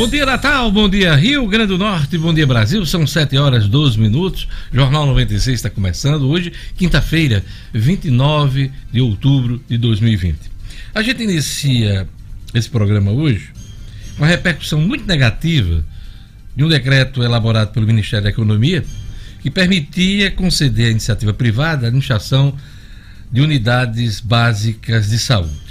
Bom dia, Natal, bom dia, Rio Grande do Norte, bom dia, Brasil. São 7 horas 12 minutos. Jornal 96 está começando hoje, quinta-feira, 29 de outubro de 2020. A gente inicia esse programa hoje com uma repercussão muito negativa de um decreto elaborado pelo Ministério da Economia que permitia conceder à iniciativa privada a administração de unidades básicas de saúde.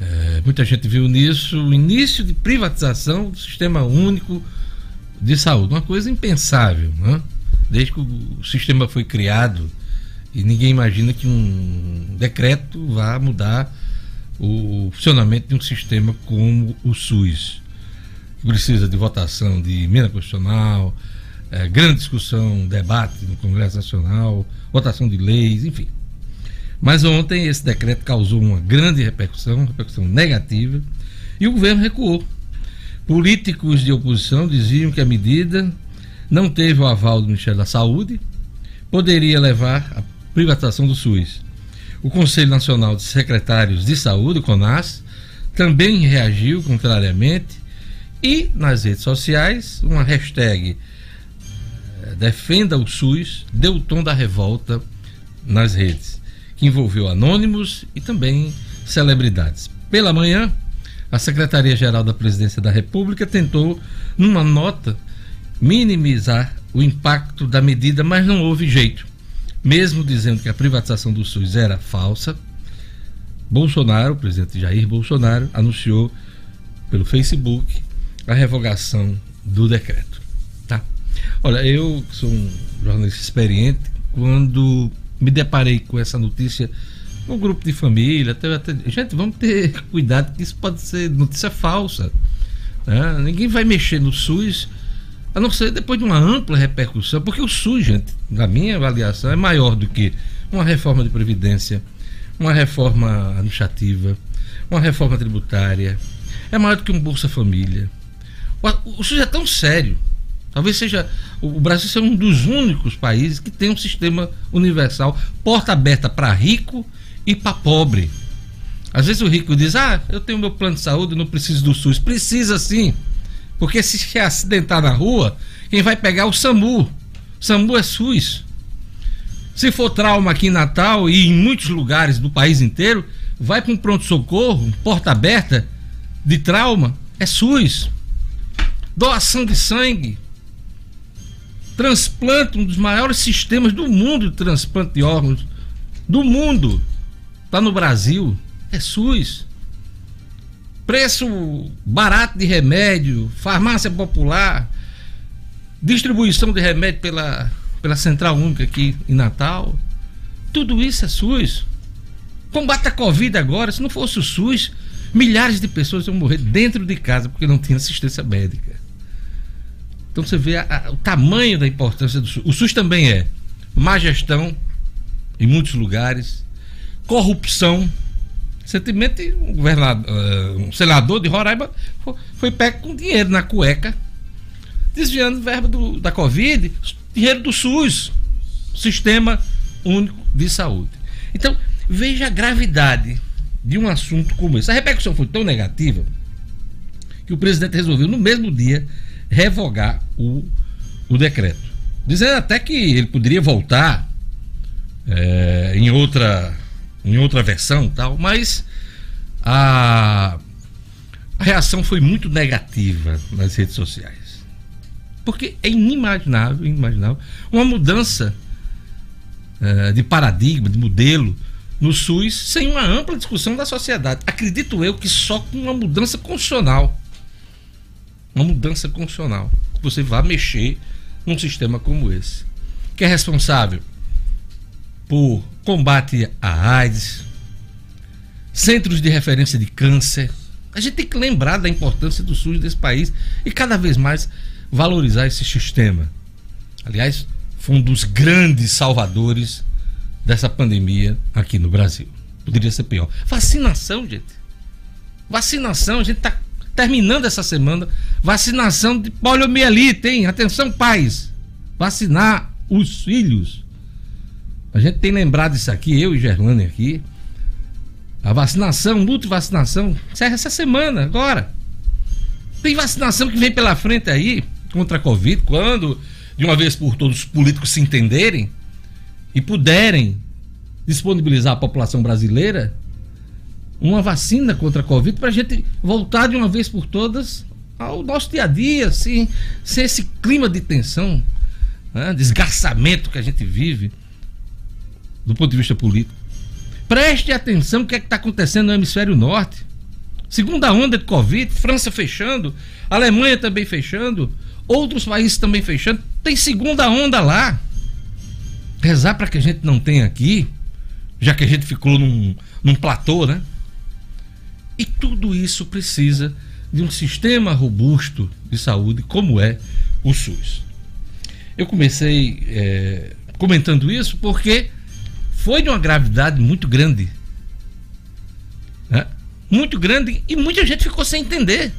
É, muita gente viu nisso o início de privatização do sistema único de saúde, uma coisa impensável, né? desde que o sistema foi criado e ninguém imagina que um decreto vá mudar o funcionamento de um sistema como o SUS. Precisa de votação de emenda constitucional, é, grande discussão, debate no Congresso Nacional, votação de leis, enfim. Mas ontem esse decreto causou uma grande repercussão, repercussão negativa, e o governo recuou. Políticos de oposição diziam que a medida não teve o aval do Ministério da Saúde, poderia levar à privatização do SUS. O Conselho Nacional de Secretários de Saúde, o CONAS, também reagiu contrariamente e nas redes sociais uma hashtag eh, defenda o SUS deu o tom da revolta nas redes que envolveu anônimos e também celebridades. Pela manhã, a Secretaria-Geral da Presidência da República tentou, numa nota, minimizar o impacto da medida, mas não houve jeito. Mesmo dizendo que a privatização do SUS era falsa, Bolsonaro, o presidente Jair Bolsonaro, anunciou pelo Facebook a revogação do decreto. Tá? Olha, eu sou um jornalista experiente, quando me deparei com essa notícia no grupo de família. Até, até, gente, vamos ter cuidado que isso pode ser notícia falsa. Né? Ninguém vai mexer no SUS, a não ser depois de uma ampla repercussão, porque o SUS, gente, na minha avaliação, é maior do que uma reforma de previdência, uma reforma administrativa, uma reforma tributária. É maior do que um Bolsa Família. O, o SUS é tão sério Talvez seja o Brasil seja um dos únicos países que tem um sistema universal, porta aberta para rico e para pobre. Às vezes o rico diz: "Ah, eu tenho meu plano de saúde, não preciso do SUS". Precisa sim. Porque se se acidentar na rua, quem vai pegar é o SAMU. SAMU é SUS. Se for trauma aqui em Natal e em muitos lugares do país inteiro, vai para um pronto-socorro, porta aberta de trauma, é SUS. Doação de sangue, transplante, um dos maiores sistemas do mundo de transplante de órgãos do mundo. Está no Brasil. É SUS. Preço barato de remédio, farmácia popular, distribuição de remédio pela, pela Central Única aqui em Natal. Tudo isso é SUS. Combate a Covid agora, se não fosse o SUS, milhares de pessoas iam morrer dentro de casa porque não tinha assistência médica. Então você vê a, a, o tamanho da importância do SUS. O SUS também é má gestão em muitos lugares, corrupção. Recentemente, um, governador, uh, um senador de Roraima foi, foi pego com dinheiro na cueca, desviando verba do, da Covid, dinheiro do SUS, Sistema Único de Saúde. Então, veja a gravidade de um assunto como esse. A repercussão foi tão negativa que o presidente resolveu, no mesmo dia, revogar o, o decreto. Dizendo até que ele poderia voltar é, em, outra, em outra versão tal, mas a, a reação foi muito negativa nas redes sociais. Porque é inimaginável, inimaginável uma mudança é, de paradigma, de modelo no SUS sem uma ampla discussão da sociedade. Acredito eu que só com uma mudança constitucional uma mudança constitucional. Você vai mexer num sistema como esse. Que é responsável por combate à AIDS, centros de referência de câncer. A gente tem que lembrar da importância do SUS desse país e cada vez mais valorizar esse sistema. Aliás, foi um dos grandes salvadores dessa pandemia aqui no Brasil. Poderia ser pior. Vacinação, gente. Vacinação, a gente está terminando essa semana, vacinação de poliomielite, hein? Atenção, pais. Vacinar os filhos. A gente tem lembrado isso aqui, eu e Gerlane aqui. A vacinação, multivacinação, encerra essa semana, agora. Tem vacinação que vem pela frente aí contra a Covid, quando de uma vez por todos os políticos se entenderem e puderem disponibilizar à população brasileira uma vacina contra a Covid para a gente voltar de uma vez por todas ao nosso dia a dia, assim, sem esse clima de tensão, né, desgraçamento que a gente vive do ponto de vista político. Preste atenção o que é está acontecendo no hemisfério norte. Segunda onda de Covid, França fechando, Alemanha também fechando, outros países também fechando. Tem segunda onda lá. Rezar para que a gente não tenha aqui, já que a gente ficou num, num platô, né? E tudo isso precisa de um sistema robusto de saúde como é o SUS. Eu comecei é, comentando isso porque foi de uma gravidade muito grande. Né? Muito grande e muita gente ficou sem entender.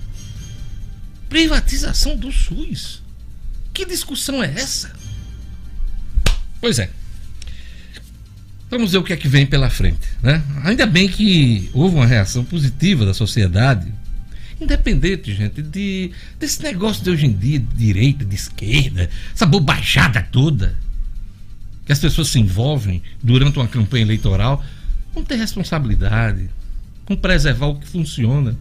Privatização do SUS. Que discussão é essa? Pois é. Vamos ver o que é que vem pela frente. Né? Ainda bem que houve uma reação positiva da sociedade, independente, gente, de, desse negócio de hoje em dia, de direita, de esquerda, essa bobajada toda, que as pessoas se envolvem durante uma campanha eleitoral. Vamos ter responsabilidade, vamos preservar o que funciona,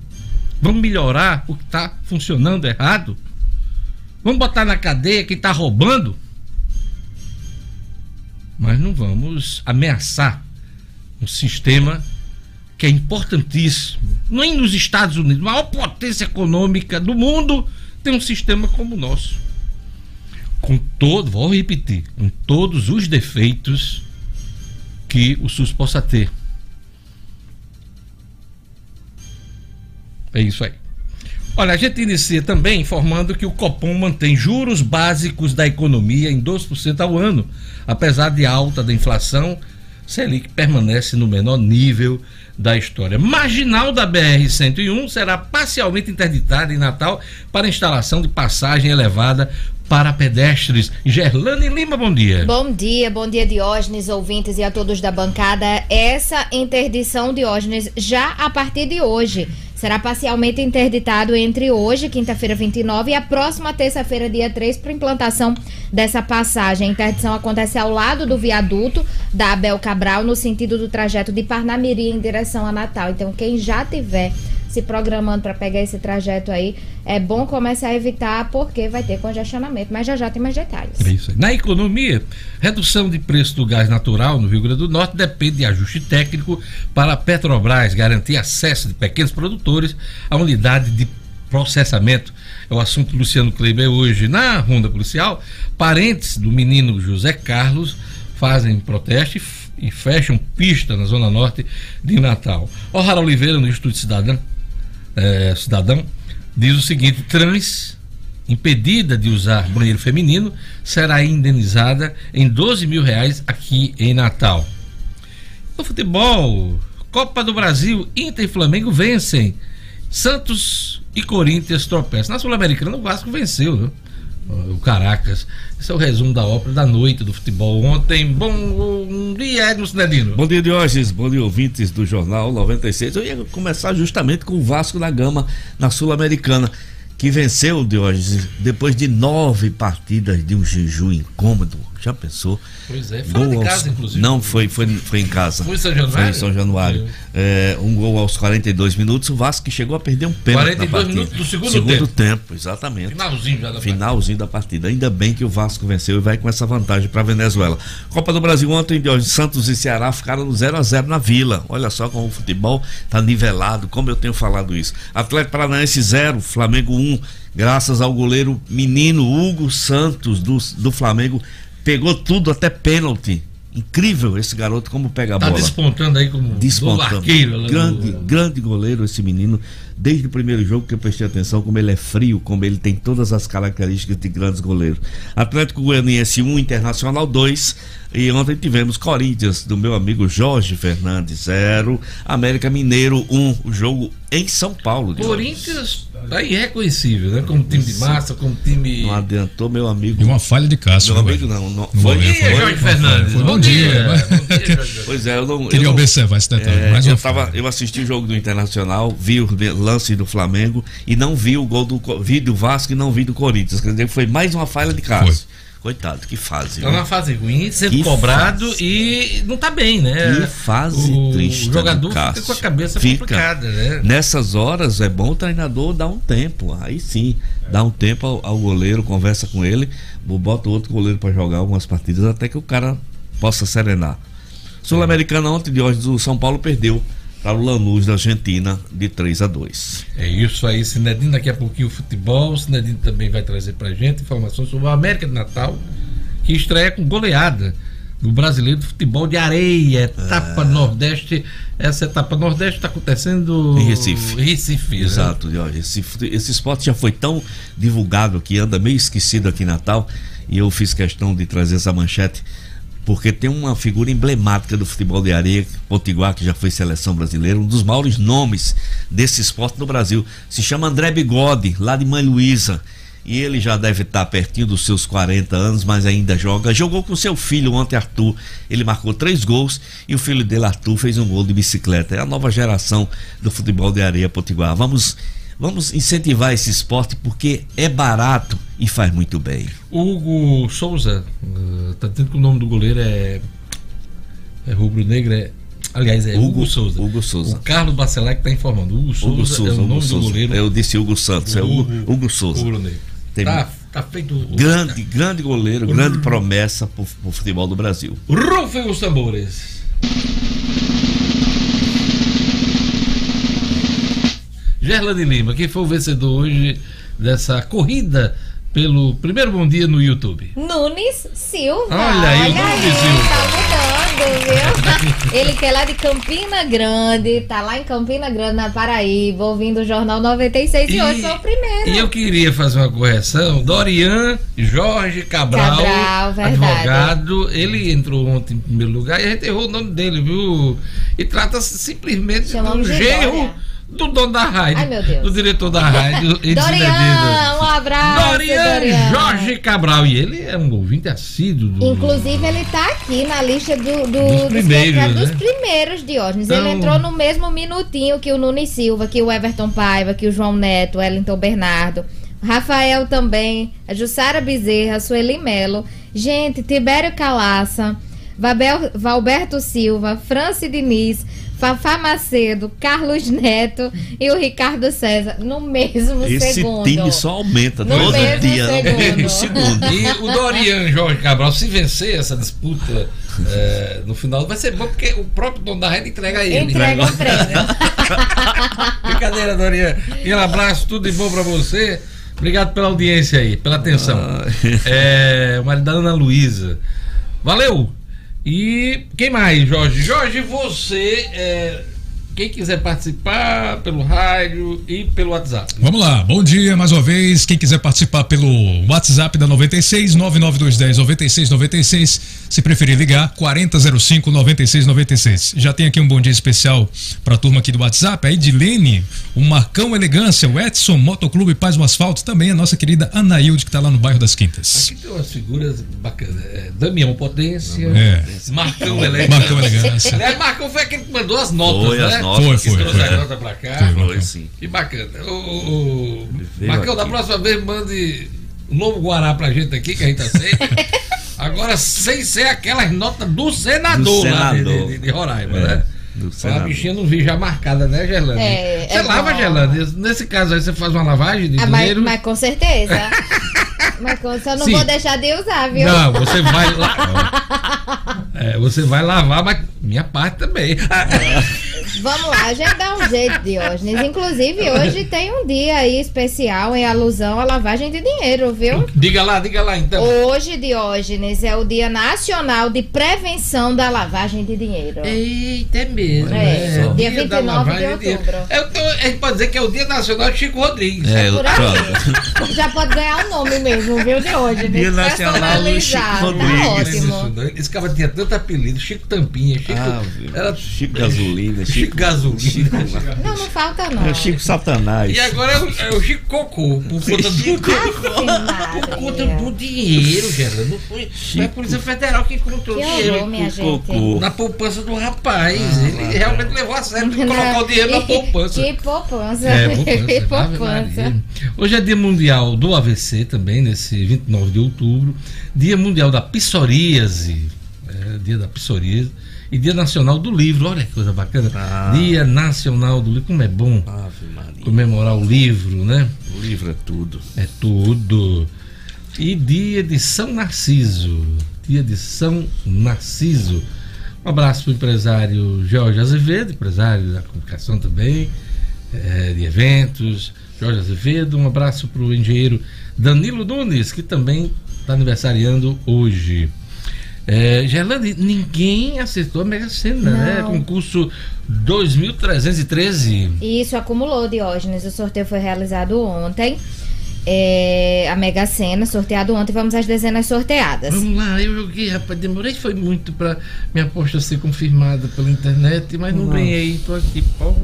vamos melhorar o que está funcionando errado, vamos botar na cadeia quem está roubando mas não vamos ameaçar um sistema que é importantíssimo. Nem nos Estados Unidos, a maior potência econômica do mundo, tem um sistema como o nosso. Com todo, vou repetir, com todos os defeitos que o SUS possa ter. É isso aí. Olha, a gente inicia também informando que o Copom mantém juros básicos da economia em 2% ao ano. Apesar de alta da inflação, Selic permanece no menor nível da história. Marginal da BR-101 será parcialmente interditada em Natal para instalação de passagem elevada para pedestres. Gerlane Lima, bom dia. Bom dia, bom dia Diógenes, ouvintes e a todos da bancada. Essa interdição, Diógenes, já a partir de hoje será parcialmente interditado entre hoje, quinta-feira 29, e a próxima terça-feira, dia 3, para implantação dessa passagem. A interdição acontece ao lado do viaduto da Abel Cabral, no sentido do trajeto de Parnamirim em direção a Natal. Então, quem já tiver se programando para pegar esse trajeto aí, é bom começar a evitar porque vai ter congestionamento. Mas já já tem mais detalhes. É isso aí. Na economia, redução de preço do gás natural no Rio Grande do Norte depende de ajuste técnico para a Petrobras garantir acesso de pequenos produtores à unidade de processamento. É o assunto do Luciano Kleber hoje na ronda policial. Parentes do menino José Carlos fazem protesto e, fecham pista na zona norte de Natal. O Rara Oliveira, no Instituto Cidadão, é, cidadão diz o seguinte: trans impedida de usar banheiro feminino será indenizada em 12 mil reais aqui em Natal. No futebol, Copa do Brasil, Inter e Flamengo vencem. Santos e Corinthians tropeçam. Na Sul-Americana, o Vasco venceu, viu? O Caracas. Esse é o resumo da ópera da noite do futebol ontem. Bom dia, Edmo Cinedino. Bom dia, Diógenes. Bom dia, ouvintes do Jornal 96. Eu ia começar justamente com o Vasco da Gama na Sul-Americana que venceu Diógenes depois de nove partidas de um jejum incômodo. Já pensou? Pois é, fora gol de casa, aos... inclusive. Não, foi, foi, foi em casa. Foi em São Januário? Foi em São Januário. É, um gol aos 42 minutos. O Vasco que chegou a perder um pênalti 42 na partida. minutos do segundo, segundo tempo. tempo. exatamente. Finalzinho já da Finalzinho partida. da partida. Ainda bem que o Vasco venceu e vai com essa vantagem para a Venezuela. Copa do Brasil ontem, Diógenes, Santos e Ceará ficaram no 0 a 0 na Vila. Olha só como o futebol está nivelado, como eu tenho falado isso. Atlético Paranaense 0, Flamengo 1. Um graças ao goleiro menino Hugo Santos do, do Flamengo, pegou tudo até pênalti. Incrível esse garoto como pega a tá bola. Tá despontando aí como despontando. arqueiro. Grande, do... grande goleiro esse menino. Desde o primeiro jogo que eu prestei atenção como ele é frio, como ele tem todas as características de grandes goleiros. Atlético Goianiense 1, Internacional 2. E ontem tivemos Corinthians do meu amigo Jorge Fernandes 0, América Mineiro 1, o jogo em São Paulo. Corinthians Tá irreconhecível, né? Como time de massa, como time. Não adiantou, meu amigo. E uma falha de Cássio. Meu amigo não. não foi, foi, foi, Jorge Fernandes. Foi, bom bom dia. Bom dia, Jorge. Pois é, eu não. Queria eu não- observar esse detalhe. É, eu, tava, eu assisti o jogo do Internacional, vi o lance do Flamengo e não vi o gol do vi do Vasco e não vi do Corinthians. Quer dizer, foi mais uma falha de Cássio. Coitado, que fase. Tá numa fase ruim, sendo Que cobrado fase. e não tá bem, né? Que fase o triste O jogador do fica com a cabeça Fica. complicada, né? Nessas horas é bom o treinador dar um tempo. Aí sim, dá um tempo ao, ao goleiro, conversa com ele, bota outro goleiro para jogar algumas partidas até que o cara possa serenar. Sul-Americana ontem de hoje, o São Paulo perdeu para o Lanús da Argentina de 3 a 2. É isso aí, Sinedino, daqui a pouquinho o futebol. O Sinedino também vai trazer pra gente informações sobre o América de Natal, que estreia com goleada no Brasileiro de Futebol de Areia, etapa Nordeste. Essa etapa Nordeste está acontecendo Em Recife. Recife, né? Exato, Jorge. Esse, esse esporte já foi tão divulgado que anda meio esquecido aqui em Natal. E eu fiz questão de trazer essa manchete, porque tem uma figura emblemática do futebol de areia, Potiguar, que já foi seleção brasileira, um dos maiores nomes desse esporte no Brasil. Se chama André Bigode, lá de Mãe Luísa. E ele já deve estar pertinho dos seus 40 anos, mas ainda joga. Jogou com seu filho ontem, Arthur. Ele marcou três gols e o filho dele, Arthur, fez um gol de bicicleta. É a nova geração do futebol de areia potiguar. Vamos, vamos incentivar esse esporte porque é barato e faz muito bem. Hugo Souza, eh, tá dizendo que o nome do goleiro é. É Rubro Negro, é. Aliás, é Hugo, Hugo- Souza. Hugo Souza. O Carlos Bacelar que está informando. Hugo Souza, Hugo Souza, é o Hugo nome Souza. do goleiro. Eu disse Hugo Santos, é Hugo, Hugo Souza. Rubro Negro. Tem Tá, tá feito. o- Grande, grande goleiro, grande promessa para o futebol do Brasil. Rufem os tambores. Gerlane Lima, quem foi o vencedor hoje dessa corrida pelo primeiro bom dia no YouTube? Nunes Silva. Olha aí, o Nunes Silva. Tá mudando, viu? Ele que é lá de Campina Grande, tá lá em Campina Grande, na Paraíba, ouvindo o Jornal 96 e, hoje foi o primeiro. E eu queria fazer uma correção. Dorian Jorge Cabral, Cabral, advogado, ele entrou ontem em primeiro lugar e a gente errou o nome dele, viu? E trata-se simplesmente do Chamamos de genro Dória. Do dono da rádio, Ai, meu Deus. do diretor da rádio. Dorian, um abraço, Dorian, Dorian. Jorge Cabral. E ele é um ouvinte assíduo do. Inclusive, ele tá aqui na lista do, do- Dos primeiros, dos, né? dos primeiros Diógenes. Ele Então- entrou no mesmo minutinho que o Nunes Silva, que o Everton Paiva, que o João Neto, o Wellington Bernardo. Rafael também, a Jussara Bezerra, a Sueli Melo. Gente, Tibério Calaça, Valberto Silva, Franci Diniz, Fafá Macedo, Carlos Neto e o Ricardo César no mesmo Esse segundo. time só aumenta No todo mesmo dia, no segundo. mesmo segundo. E o Dorian Jorge Cabral, se vencer essa disputa eh, no final, vai ser bom porque o próprio dono da rede entrega a ele. Entrega o prêmio. Brincadeira, Dorian. Um abraço, tudo de bom pra você. Obrigado pela audiência aí, pela atenção. Ah. É, o marido da Ana Luísa. Valeu! E quem mais, Jorge? Jorge, você, é, quem quiser participar pelo rádio e pelo WhatsApp. Vamos lá, bom dia mais uma vez. Quem quiser participar pelo WhatsApp da 96 99210 9696, se preferir ligar, 4005 9696. Já tem aqui um bom dia especial para a turma aqui do WhatsApp, a Edilene, o Marcão Elegância, o Edson Motoclube Paz no Asfalto, também a nossa querida Anaílde, que está lá no bairro das Quintas. Aqui tem umas figuras bacanas. É, Damião Potência, É. Marcão Elegância. Marcão Elegância. Aliás, Marcão foi aquele que mandou as notas, Foi, né? as notas. Foi, Que foi, trouxe foi. a nota pra cá. Foi, Foi sim. Que bacana. O, veio Marcão, da próxima vez mande novo Guará pra gente aqui, que a gente aceita. Agora, sem ser aquelas notas do senador, Do lá de, senador. de- de Roraima, É, né? do A senador. bichinha não vi já marcada, né, Gerlane? É, você é lava. Gerlane? Nesse caso aí, você faz uma lavagem de Ah, mas, dinheiro? mas com certeza. mas com- só não Sim. vou deixar de usar, viu? Não, você vai lá. É, você vai lavar, mas minha parte também. Vamos lá, a gente dá um jeito, Diógenes. Inclusive, hoje tem um dia aí especial em alusão à lavagem de dinheiro, viu? diga lá, diga lá então. Hoje, Diógenes, é o Dia Nacional de Prevenção da Lavagem de Dinheiro. Eita, é mesmo. É, né? dia da 29 de outubro. É, então, a gente pode dizer que é o Dia Nacional de Chico Rodrigues. É, Por pronto. aí. Já pode ganhar o nome mesmo, viu, Diógenes? Dia Nacional do Chico Personalizado, Rodrigues. Tá ótimo. Esse cara tinha tanto apelido, Chico Tampinha, Chico. Ah, era, Chico Gasolina, Chico Gasolina. Chico, não, não falta não. É o Chico Satanás. E agora é o, é o Chico Cocô, por conta do, por conta do dinheiro, Gera. Não foi, foi a Polícia Federal que encontrou que dinheiro horror, minha gente. na poupança do rapaz. Ah, ele realmente levou a sério de colocar o dinheiro na poupança. Que poupança. É, poupança. que poupança. Hoje é Dia Mundial do AVC também, nesse 29 de outubro. Dia Mundial da Psoríase. É, dia da Psoríase e Dia Nacional do Livro. Olha que coisa bacana. Ah. Dia Nacional do Livro. Como é bom comemorar o livro, né? O livro é tudo. É tudo. E dia de São Narciso. Dia de São Narciso. Um abraço para o empresário Jorge Azevedo, empresário da comunicação também, é, de eventos. Jorge Azevedo. Um abraço para o engenheiro Danilo Nunes, que também está aniversariando hoje. É, Gerlane, ninguém acertou a Mega Sena, né? Concurso 2313. Isso acumulou, Diógenes. O sorteio foi realizado ontem. É, a Mega Sena, sorteado ontem, vamos às dezenas sorteadas. Vamos lá, eu joguei, rapaz, demorei foi muito para minha aposta ser confirmada pela internet, mas não ganhei, tô aqui, pobre.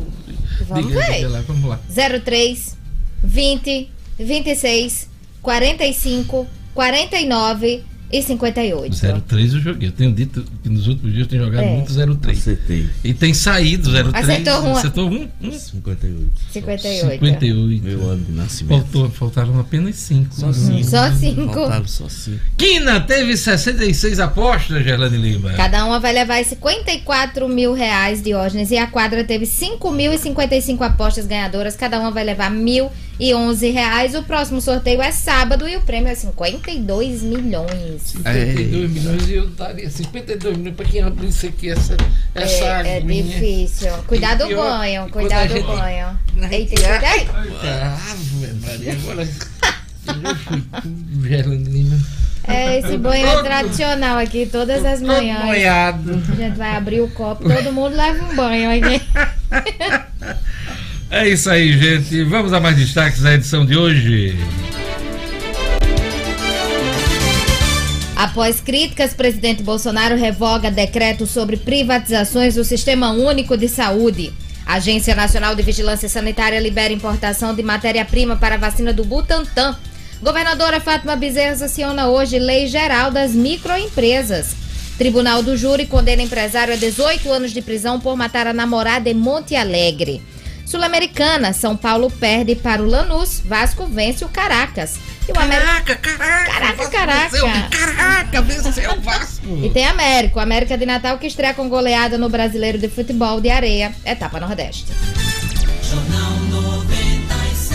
Vamos Diga, ver. Lá, vamos lá. 03 20 26 45 49 e 58. 03 eu joguei. Eu tenho dito que nos últimos dias eu tenho jogado é. muito 03. Acertei. E tem saído 03. Acertou um. Acertou um? um. 58. 58. 58. Meu ano de nascimento. Faltou, faltaram apenas 5. Só 5. Só 5. Faltaram só 5. Quina teve 66 apostas, Gerlane Lima. Cada uma vai levar 54 mil reais, Diógenes. E a quadra teve 5.055 apostas ganhadoras. Cada uma vai levar mil e 11 reais. O próximo sorteio é sábado e o prêmio é 52 milhões. 52 é. milhões e eu daria 52 milhões para quem abrisse aqui essa, essa É, é difícil. Cuidado do banho, cuidado do banho. Eita, cuida aí. Ave Maria, agora eu fui. É, esse banho é tradicional aqui, todas as manhãs. Banhado. A gente vai abrir o copo, todo mundo leva um banho aqui. É isso aí, gente. Vamos a mais destaques da edição de hoje. Após críticas, presidente Bolsonaro revoga decreto sobre privatizações do Sistema Único de Saúde. Agência Nacional de Vigilância Sanitária libera importação de matéria-prima para a vacina do Butantan. Governadora Fátima Bezerra sanciona hoje lei geral das microempresas. Tribunal do Júri condena empresário a 18 anos de prisão por matar a namorada em Monte Alegre. Sul-Americana, São Paulo perde para o Lanús, Vasco vence o Caracas. O América... Caraca, caraca! Caraca, venceu, caraca! Venceu o Vasco! E tem América, o América de Natal que estreia com goleada no Brasileiro de Futebol de Areia, etapa Nordeste. Jornal 96.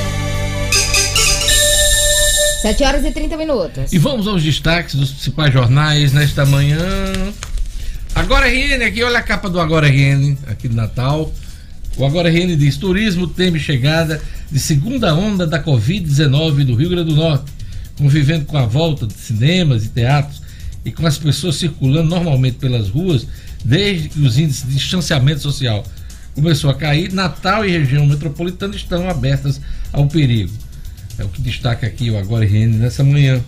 7 horas e 30 minutos. E vamos aos destaques dos principais jornais nesta manhã. Agora RN, aqui olha a capa do Agora RN, aqui do Natal. O Agora RN diz: turismo teme chegada de segunda onda da Covid-19 no Rio Grande do Norte, convivendo com a volta de cinemas e teatros e com as pessoas circulando normalmente pelas ruas, desde que os índices de distanciamento social começou a cair, Natal e região metropolitana estão abertas ao perigo. É o que destaca aqui o Agora RN nessa manhã.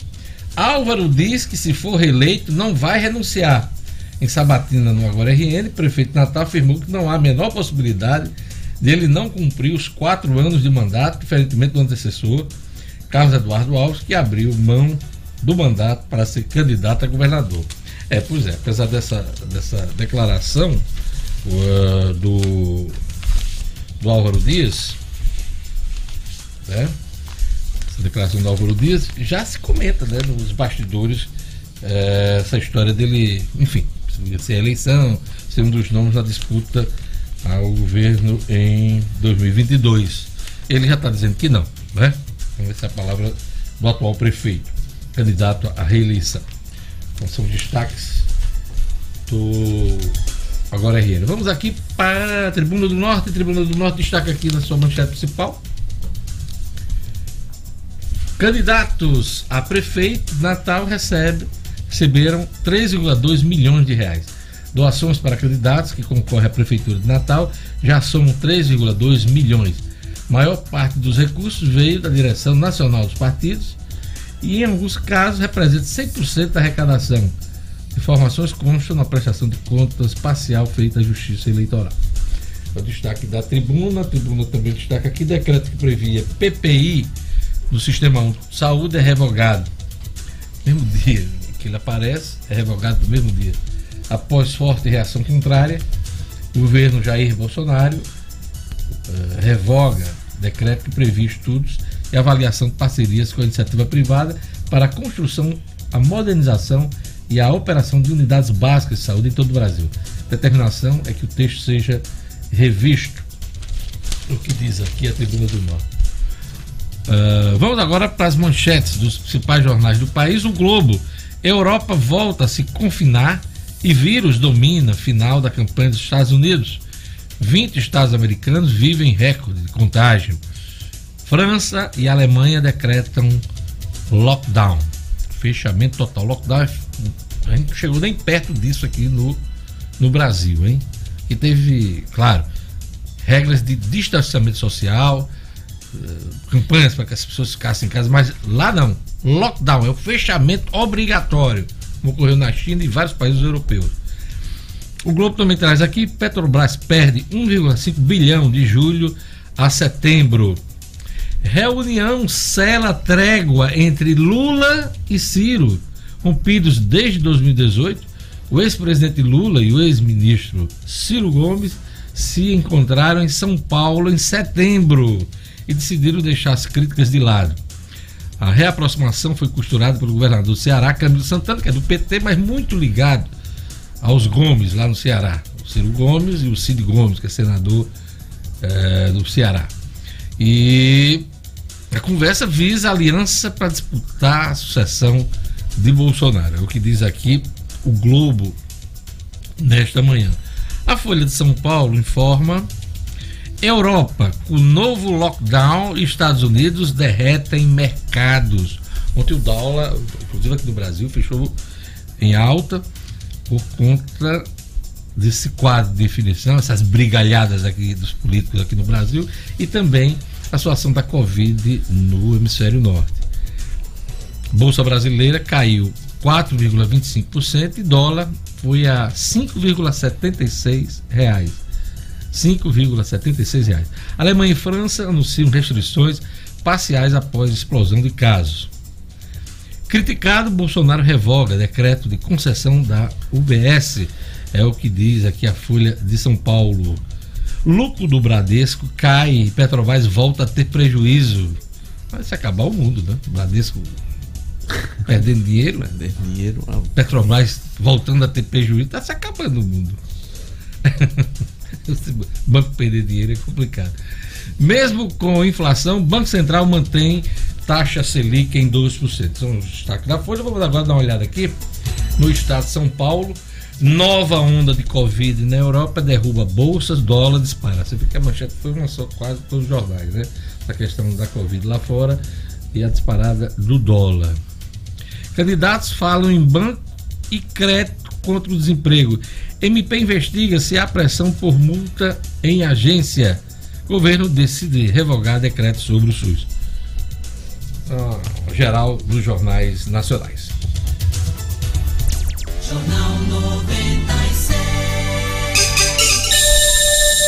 Álvaro diz que se for reeleito não vai renunciar em Sabatina, no Agora RN, prefeito Natal afirmou que não há a menor possibilidade dele não cumprir os quatro anos de mandato, diferentemente do antecessor, Carlos Eduardo Alves, que abriu mão do mandato para ser candidato a governador. É, pois é, apesar dessa, dessa declaração uh, do, do Álvaro Dias, né? Essa declaração do Álvaro Dias já se comenta né, nos bastidores uh, essa história dele, enfim, ser eleição, ser um dos nomes na disputa ao governo em 2022. Ele já está dizendo que não, né? Ver se é a palavra do atual prefeito, candidato à reeleição. Então são destaques do Agora RN. Vamos aqui para a Tribuna do Norte. Tribuna do Norte destaca aqui na sua manchete principal. Candidatos a prefeito, Natal recebe receberam 3,2 milhões de reais. Doações para candidatos que concorrem à Prefeitura de Natal já somam 3,2 milhões. maior parte dos recursos veio da direção nacional dos partidos e, em alguns casos, representa 100% da arrecadação. Informações constam na prestação de contas parcial feita à Justiça Eleitoral. o destaque da tribuna. A tribuna também destaca aqui decreto que previa PPI do Sistema Único de Saúde é revogado. Mesmo dia que ele aparece, é revogado no mesmo dia. Após forte reação contrária, o governo Jair Bolsonaro uh, revoga decreto que previa estudos e avaliação de parcerias com a iniciativa privada para a construção, a modernização e a operação de unidades básicas de saúde em todo o Brasil. A determinação é que o texto seja revisto. O que diz aqui a Tribuna do Norte. Uh, vamos agora para as manchetes dos principais jornais do país. O Globo. Europa volta a se confinar e vírus domina final da campanha dos Estados Unidos. 20 estados americanos vivem recorde de contágio. França e Alemanha decretam lockdown. Fechamento total. Lockdown, a gente chegou nem perto disso aqui no, no Brasil, hein? E teve, claro, regras de distanciamento social, eh, campanhas para que as pessoas ficassem em casa, mas lá não. Lockdown é o fechamento obrigatório, ocorreu na China e vários países europeus. O Globo também traz aqui: Petrobras perde 1,5 bilhão de julho a setembro. Reunião sela trégua entre Lula e Ciro, rompidos desde 2018. O ex-presidente Lula e o ex-ministro Ciro Gomes se encontraram em São Paulo em setembro e decidiram deixar as críticas de lado. A reaproximação foi costurada pelo governador do Ceará, Camilo Santana, que é do PT, mas muito ligado aos Gomes lá no Ceará. O Ciro Gomes e o Cid Gomes, que é senador é, do Ceará. E a conversa visa aliança para disputar a sucessão de Bolsonaro. É o que diz aqui o Globo nesta manhã. A Folha de São Paulo informa Europa, com novo lockdown, Estados Unidos derretem mercados. Ontem o dólar, inclusive aqui no Brasil, fechou em alta por conta desse quadro de definição, essas brigalhadas aqui dos políticos aqui no Brasil e também a situação da Covid no hemisfério norte. Bolsa brasileira caiu 4,25% e dólar foi a 5,76 reais. 5,76 reais. Alemanha e França anunciam restrições parciais após explosão de casos. Criticado, Bolsonaro revoga decreto de concessão da UBS. É o que diz aqui a Folha de São Paulo. Lucro do Bradesco cai e Petrobras volta a ter prejuízo. Vai se acabar o mundo, né? Bradesco perdendo dinheiro. Perdendo dinheiro. Petrobras voltando a ter prejuízo. Está se acabando o mundo. banco perder dinheiro é complicado. Mesmo com inflação, o Banco Central mantém taxa Selic em 12%. São os destaques da Folha. Vamos agora dar uma olhada aqui no estado de São Paulo. Nova onda de Covid na Europa derruba bolsas, dólar dispara. Você vê que a manchete foi uma só, quase todos os jornais, né? A questão da Covid lá fora e a disparada do dólar. Candidatos falam em banco e crédito contra o desemprego. MP investiga se há pressão por multa em agência. Governo decide revogar decreto sobre o SUS. Ah, geral dos jornais nacionais. Jornal 96.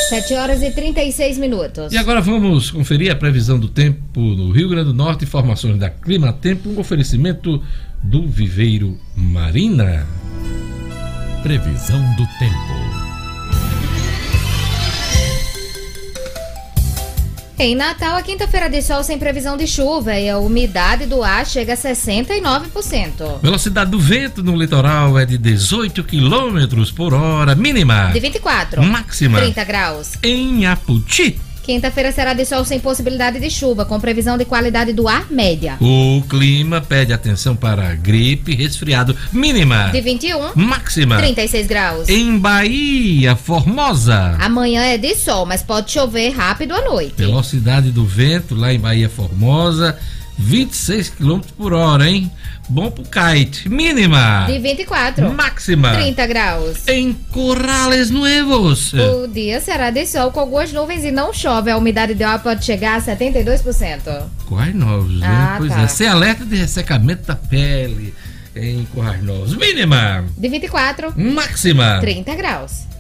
7 horas e 36 minutos. E agora vamos conferir a previsão do tempo no Rio Grande do Norte, informações da Clima Tempo, um oferecimento do Viveiro Marina. Previsão do tempo. Em Natal, a quinta-feira de sol sem previsão de chuva e a umidade do ar chega a 69%. Velocidade do vento no litoral é de 18 km por hora, mínima. De 24. Máxima. 30 graus. Em Aputi. Quinta-feira será de sol sem possibilidade de chuva, com previsão de qualidade do ar média. O clima pede atenção para gripe, resfriado mínima. De 21. Máxima. 36 graus. Em Bahia, Formosa. Amanhã é de sol, mas pode chover rápido à noite. Velocidade do vento lá em Bahia, Formosa. 26 km por hora, hein? Bom pro kite. Mínima. De 24. Máxima. 30 graus. Em Corrales Nuevos. O dia será de sol com algumas nuvens e não chove. A umidade do ar pode chegar a 72%. Quais novos, né? Ah, pois tá. é. Sem alerta de ressecamento da pele em Corrais Novos. Mínima. De 24. Máxima. 30 graus.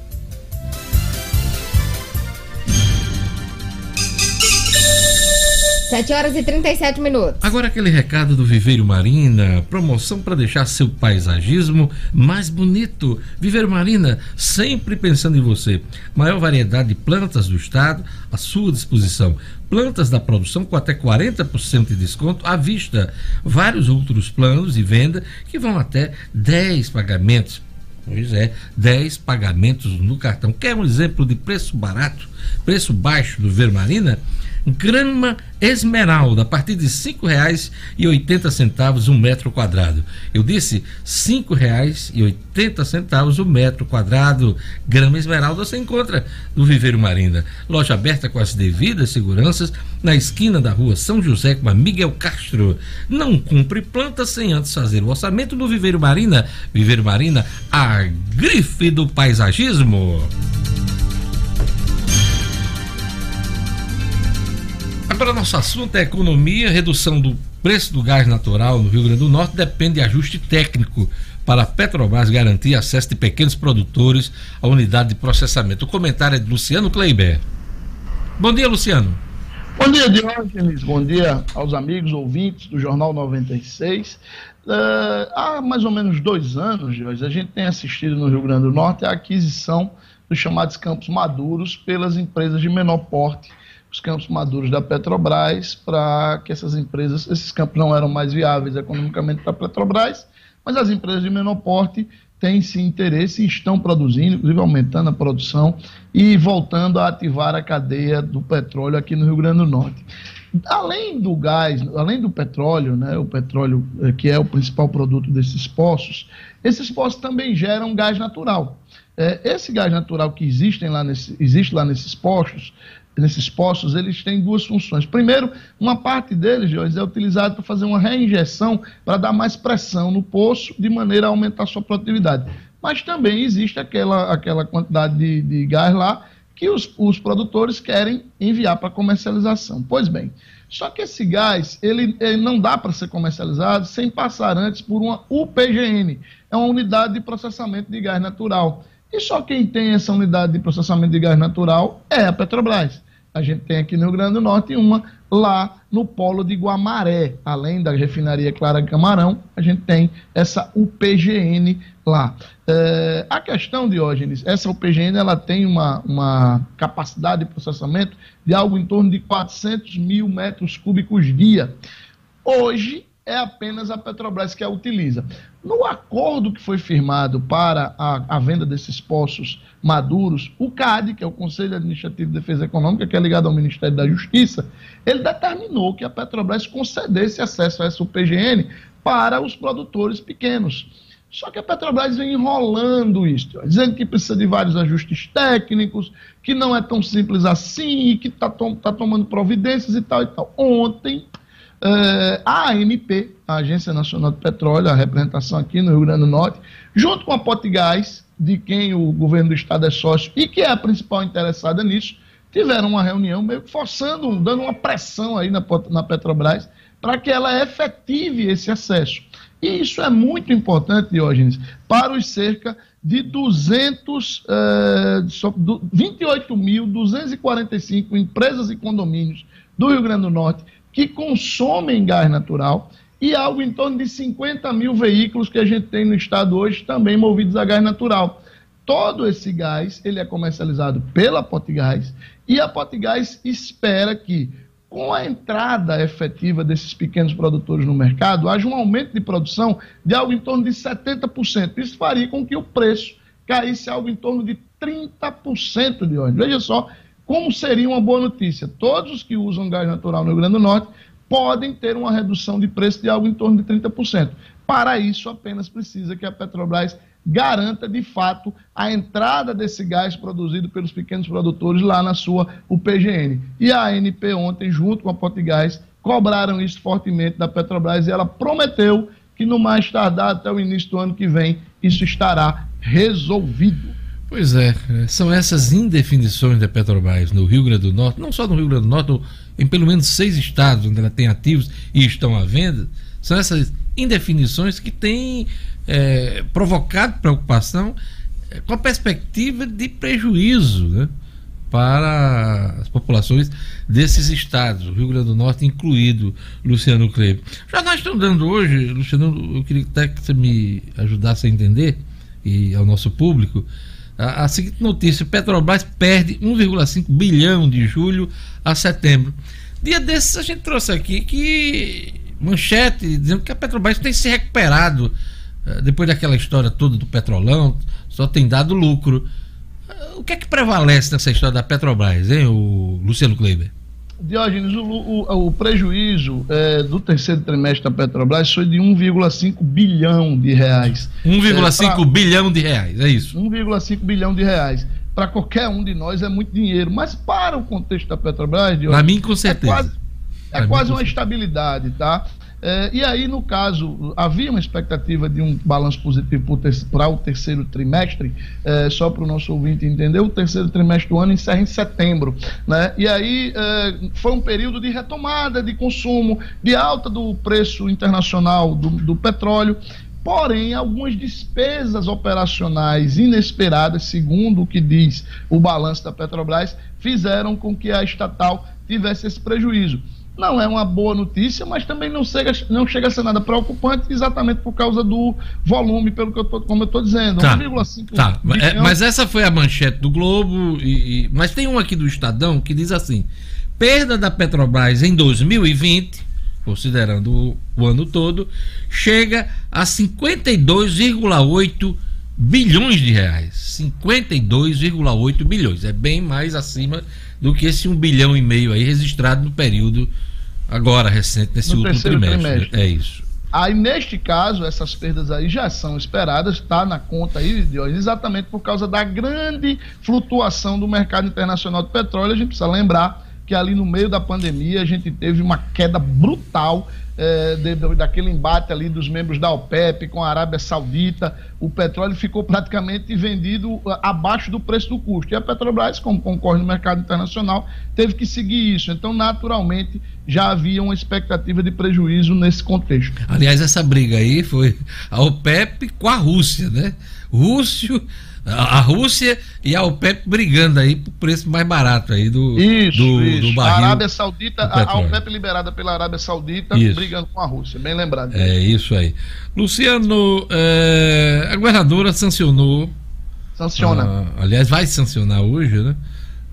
7 horas e 37 minutos. Agora aquele recado do Viveiro Marina, promoção para deixar seu paisagismo mais bonito. Viveiro Marina, sempre pensando em você. Maior variedade de plantas do estado à sua disposição. Plantas da produção com até 40% de desconto à vista. Vários outros planos de venda que vão até 10 pagamentos. Pois é, 10 pagamentos no cartão. Quer um exemplo de preço barato, preço baixo do Vermarina? Grama esmeralda a partir de e oitenta centavos um metro quadrado. Eu disse oitenta centavos o um metro quadrado. Grama esmeralda você encontra no Viveiro Marina. Loja aberta com as devidas seguranças na esquina da rua São José com a Miguel Castro. Não cumpre planta sem antes fazer o orçamento do Viveiro Marina. Viveiro Marina, a grife do paisagismo. Agora, nosso assunto é economia, redução do preço do gás natural no Rio Grande do Norte depende de ajuste técnico para a Petrobras garantir acesso de pequenos produtores à unidade de processamento. O comentário é de Luciano Kleiber. Bom dia, Luciano. Bom dia, Diógenes. Bom dia aos amigos ouvintes do Jornal 96. Uh, eh, há mais ou menos dois anos, Jorge, a gente tem assistido no Rio Grande do Norte a aquisição dos chamados campos maduros pelas empresas de menor porte os campos maduros da Petrobras para que essas empresas, esses campos não eram mais viáveis economicamente para a Petrobras, mas as empresas de menor porte têm sim interesse e estão produzindo, inclusive aumentando a produção e voltando a ativar a cadeia do petróleo aqui no Rio Grande do Norte. Além do gás, além do petróleo, né, o petróleo eh, que é o principal produto desses poços, esses poços também geram gás natural. É, esse gás natural que existem lá nesse, existe lá nesses poços nesses postos, eles têm duas funções. Primeiro, uma parte deles, Jorge, é utilizada para fazer uma reinjeção para dar mais pressão no poço, de maneira a aumentar a sua produtividade. Mas também existe aquela, aquela quantidade de, de gás lá que os, os produtores querem enviar para comercialização. Pois bem, só que esse gás, ele, ele não dá para ser comercializado sem passar antes por uma UPGN, é uma unidade de processamento de gás natural. E só quem tem essa unidade de processamento de gás natural é a Petrobras. A gente tem aqui no Rio Grande do Norte uma lá no polo de Guamaré, além da refinaria Clara Camarão, a gente tem essa UPGN lá. É, a questão, Diógenes, essa UPGN ela tem uma, uma capacidade de processamento de algo em torno de 400 mil metros cúbicos dia. Hoje, é apenas a Petrobras que a utiliza. No acordo que foi firmado para a, a, venda desses poços maduros, o CAD, que é o Conselho Administrativo de Defesa Econômica, que é ligado ao Ministério da Justiça, ele determinou que a Petrobras concedesse acesso a essa UPGN para os produtores pequenos. Só que a Petrobras vem enrolando isso, dizendo que precisa de vários ajustes técnicos, que não é tão simples assim, que está to tá tomando providências e tal e tal. Ontem, Uh, a ANP, a Agência Nacional de Petróleo, a representação aqui no Rio Grande do Norte, junto com a Potigás, de quem o governo do estado é sócio e que é a principal interessada nisso, tiveram uma reunião meio forçando, dando uma pressão aí na, na Petrobras para que ela efetive esse acesso. E isso é muito importante, Diógenes, para os cerca de 200, uh, 28.245 empresas e condomínios do Rio Grande do Norte que consomem gás natural e algo em torno de 50 mil veículos que a gente tem no estado hoje também movidos a gás natural. Todo esse gás ele é comercializado pela Potigás e a Potigás espera que com a entrada efetiva desses pequenos produtores no mercado, haja um aumento de produção de algo em torno de 70%. Isso faria com que o preço caísse algo em torno de 30% de óleo. Veja só como seria uma boa notícia? Todos os que usam gás natural no Rio Grande do Norte podem ter uma redução de preço de algo em torno de 30%. Para isso, apenas precisa que a Petrobras garanta de fato a entrada desse gás produzido pelos pequenos produtores lá na sua UPGN. E a ANP ontem, junto com a Potigás, cobraram isso fortemente da Petrobras e ela prometeu que no mais tardar até o início do ano que vem isso estará resolvido. Pois é, são essas indefinições da Petrobras no Rio Grande do Norte, não só no Rio Grande do Norte, em pelo menos seis estados onde ela tem ativos e estão à venda, são essas indefinições que têm é, provocado preocupação é, com a perspectiva de prejuízo, né? para as populações desses estados, o Rio Grande do Norte incluído, Luciano Kleber. Já nós estamos dando hoje, Luciano, eu queria até que você me ajudasse a entender, e ao nosso público, a, a seguinte notícia: Petrobras perde 1,5 bilhão de julho a setembro. Dia desses a gente trouxe aqui que manchete dizendo que a Petrobras tem se recuperado uh, depois daquela história toda do petrolão, só tem dado lucro. Uh, o que é que prevalece nessa história da Petrobras, hein, o Luciano Kleiber? Diógenes, o, o, o prejuízo é, do terceiro trimestre da Petrobras foi de 1,5 bilhão de reais. 1,5 é, pra... bilhão de reais, é isso? 1,5 bilhão de reais. Para qualquer um de nós é muito dinheiro, mas para o contexto da Petrobras, para mim com certeza. É quase, é quase uma estabilidade, tá? É, e aí, no caso, havia uma expectativa de um balanço positivo para o terceiro trimestre, é, só para o nosso ouvinte entender, o terceiro trimestre do ano encerra em setembro. Né? E aí é, foi um período de retomada de consumo, de alta do preço internacional do, do petróleo. Porém, algumas despesas operacionais inesperadas, segundo o que diz o balanço da Petrobras, fizeram com que a estatal tivesse esse prejuízo não é uma boa notícia, mas também não chega, não chega a ser nada preocupante, exatamente por causa do volume, pelo que eu tô, como eu estou dizendo. Tá, 1,5 tá. É, mas essa foi a manchete do Globo, e, e, mas tem um aqui do Estadão que diz assim: perda da Petrobras em 2020, considerando o, o ano todo, chega a 52,8 bilhões de reais. 52,8 bilhões. É bem mais acima do que esse um bilhão e meio aí registrado no período agora recente, nesse no último trimestre. trimestre. É isso. Aí, neste caso, essas perdas aí já são esperadas, está na conta aí, exatamente por causa da grande flutuação do mercado internacional de petróleo. A gente precisa lembrar que ali no meio da pandemia a gente teve uma queda brutal é, de, daquele embate ali dos membros da OPEP com a Arábia Saudita, o petróleo ficou praticamente vendido abaixo do preço do custo. E a Petrobras, como concorre no mercado internacional, teve que seguir isso. Então, naturalmente, já havia uma expectativa de prejuízo nesse contexto. Aliás, essa briga aí foi a OPEP com a Rússia, né? Rússio a Rússia e a OPEP brigando aí por preço mais barato aí do, isso, do, isso. do barril. A Arábia Saudita, a OPEP liberada pela Arábia Saudita isso. brigando com a Rússia, bem lembrado. É isso aí. Luciano, é, a governadora sancionou. Sanciona. A, aliás, vai sancionar hoje, né?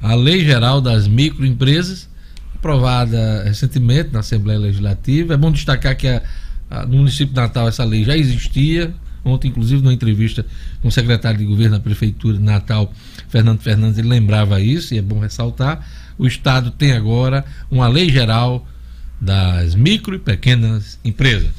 A Lei Geral das Microempresas, aprovada recentemente na Assembleia Legislativa. É bom destacar que a, a, no município de Natal essa lei já existia Ontem, inclusive, numa entrevista com o secretário de governo da Prefeitura de Natal, Fernando Fernandes, ele lembrava isso, e é bom ressaltar. O Estado tem agora uma lei geral das micro e pequenas empresas.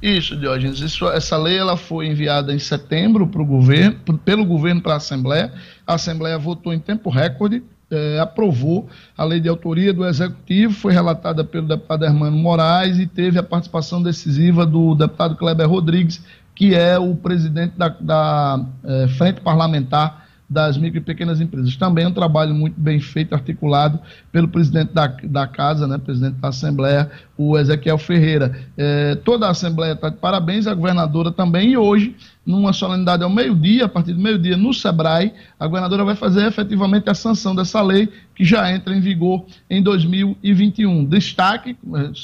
Isso, Diógenes. Isso, essa lei ela foi enviada em setembro para o governo, pelo governo para a Assembleia. A Assembleia votou em tempo recorde, é, aprovou a lei de autoria do Executivo, foi relatada pelo deputado Hermano Moraes e teve a participação decisiva do deputado Kleber Rodrigues, que é o presidente da, da é, Frente Parlamentar das micro e pequenas empresas. Também é um trabalho muito bem feito, articulado pelo presidente da, da Casa, né, presidente da Assembleia, o Ezequiel Ferreira. É, toda a Assembleia está de parabéns, a governadora também, e hoje, numa solenidade ao meio-dia, a partir do meio-dia, no SEBRAE, a governadora vai fazer efetivamente a sanção dessa lei, que já entra em vigor em 2021. Destaque,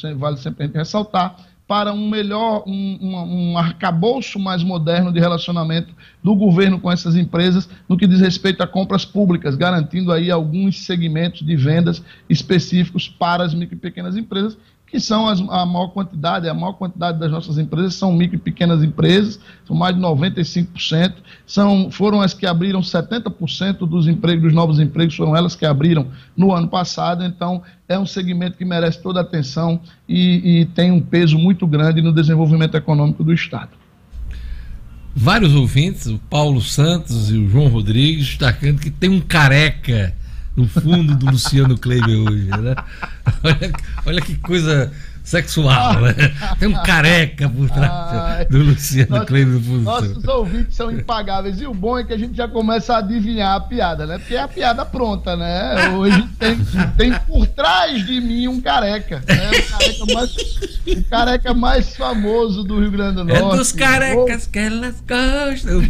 é, vale sempre ressaltar, para um melhor, um, um, um arcabouço mais moderno de relacionamento do governo com essas empresas no que diz respeito a compras públicas, garantindo aí alguns segmentos de vendas específicos para as micro e pequenas empresas que são as, a maior quantidade, a maior quantidade das nossas empresas são micro e pequenas empresas, são mais de 95%, são, foram as que abriram 70% dos empregos, dos novos empregos, foram elas que abriram no ano passado, então é um segmento que merece toda a atenção e, e tem um peso muito grande no desenvolvimento econômico do Estado. Vários ouvintes, o Paulo Santos e o João Rodrigues, destacando que tem um careca no fundo do Luciano Kleiber hoje, né? Olha, olha que coisa sexual, né? Tem um careca por trás do Luciano Kleber do Fundo. Nossos ouvintes são impagáveis. E o bom é que a gente já começa a adivinhar a piada, né? Porque é a piada pronta, né? Hoje tem, tem por trás de mim um careca. Né? O, careca mais, o careca mais famoso do Rio Grande do Norte. É dos carecas que elas gostam.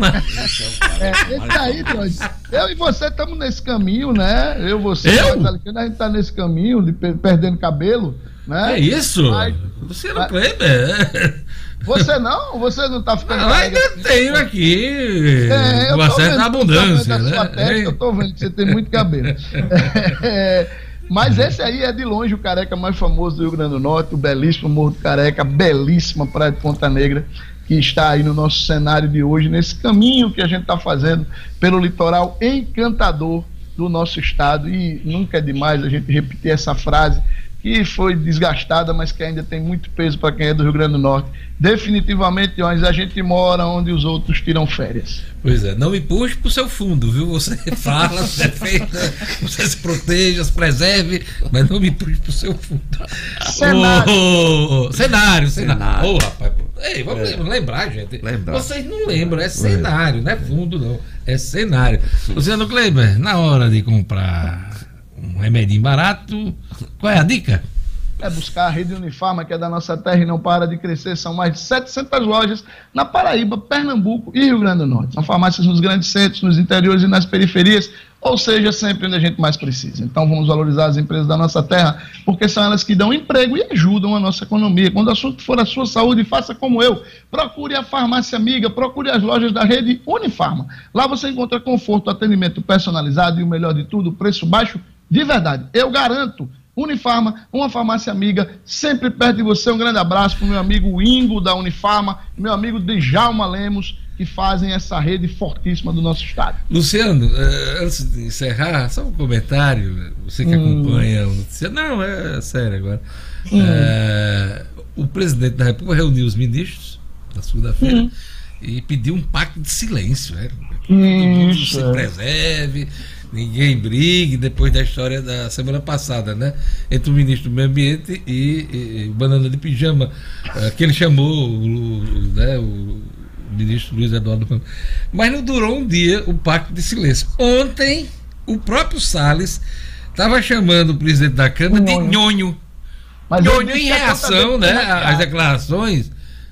É, esse aí, Jorge. Eu e você estamos nesse caminho, né? Eu, você, Eu? a gente tá nesse caminho de per- perdendo cabelo, né? É isso? Mas- Luciano mas- Kleber. Você não? Você não tá ficando Eu careca? ainda tenho aqui É, eu uma certa abundância, sua né? testa, eu tô vendo que você tem muito cabelo. É, mas esse aí é de longe o careca mais famoso do Rio Grande do Norte, o belíssimo Morro do Careca, belíssima Praia de Ponta Negra, que está aí no nosso cenário de hoje, nesse caminho que a gente está fazendo pelo litoral encantador do nosso estado. E nunca é demais a gente repetir essa frase que foi desgastada, mas que ainda tem muito peso para quem é do Rio Grande do Norte. Definitivamente, onde a gente mora onde os outros tiram férias. Pois é, não me puxe pro seu fundo, viu? Você fala, você defenda, você se proteja, se preserve, mas não me puxe pro seu fundo. Cenário. Ô, cenário, cenário. Cenário. Ô, rapaz, pô. Ei, vamos É. lembrar, gente. Lembrar. Vocês não lembram, é cenário, não é fundo, não. É cenário. Luciano Kleber, na hora de comprar um remedinho barato, qual é a dica? é buscar a rede Unifarma, que é da nossa terra e não para de crescer. São mais de 700 lojas na Paraíba, Pernambuco e Rio Grande do Norte. São farmácias nos grandes centros, nos interiores e nas periferias, ou seja, sempre onde a gente mais precisa. Então vamos valorizar as empresas da nossa terra, porque são elas que dão emprego e ajudam a nossa economia. Quando o assunto for a sua saúde, faça como eu. Procure a farmácia amiga, procure as lojas da rede Unifarma. Lá você encontra conforto, atendimento personalizado e o melhor de tudo, preço baixo de verdade. Eu garanto. Unifarma, uma farmácia amiga, sempre perto de você. Um grande abraço para o meu amigo Ingo da Unifarma, meu amigo Djalma Lemos, que fazem essa rede fortíssima do nosso estado. Luciano, eh, antes de encerrar, só um comentário. Você que acompanha o noticiário. Não, é sério agora. Eh, o presidente da República reuniu os ministros na segunda-feira e pediu um pacto de silêncio. Né? Que Todo mundo se é. preserve, ninguém brigue, depois da história da semana passada, né? Entre o ministro do Meio Ambiente e, e o Banana de Pijama, eh, que ele chamou o, né, o ministro Luiz Eduardo. Mas não durou um dia o pacto de silêncio. Ontem, o próprio Salles estava chamando o presidente da Câmara de Nhonho. nhonho. Mas Nhonho em reação né, hackeada. às declarações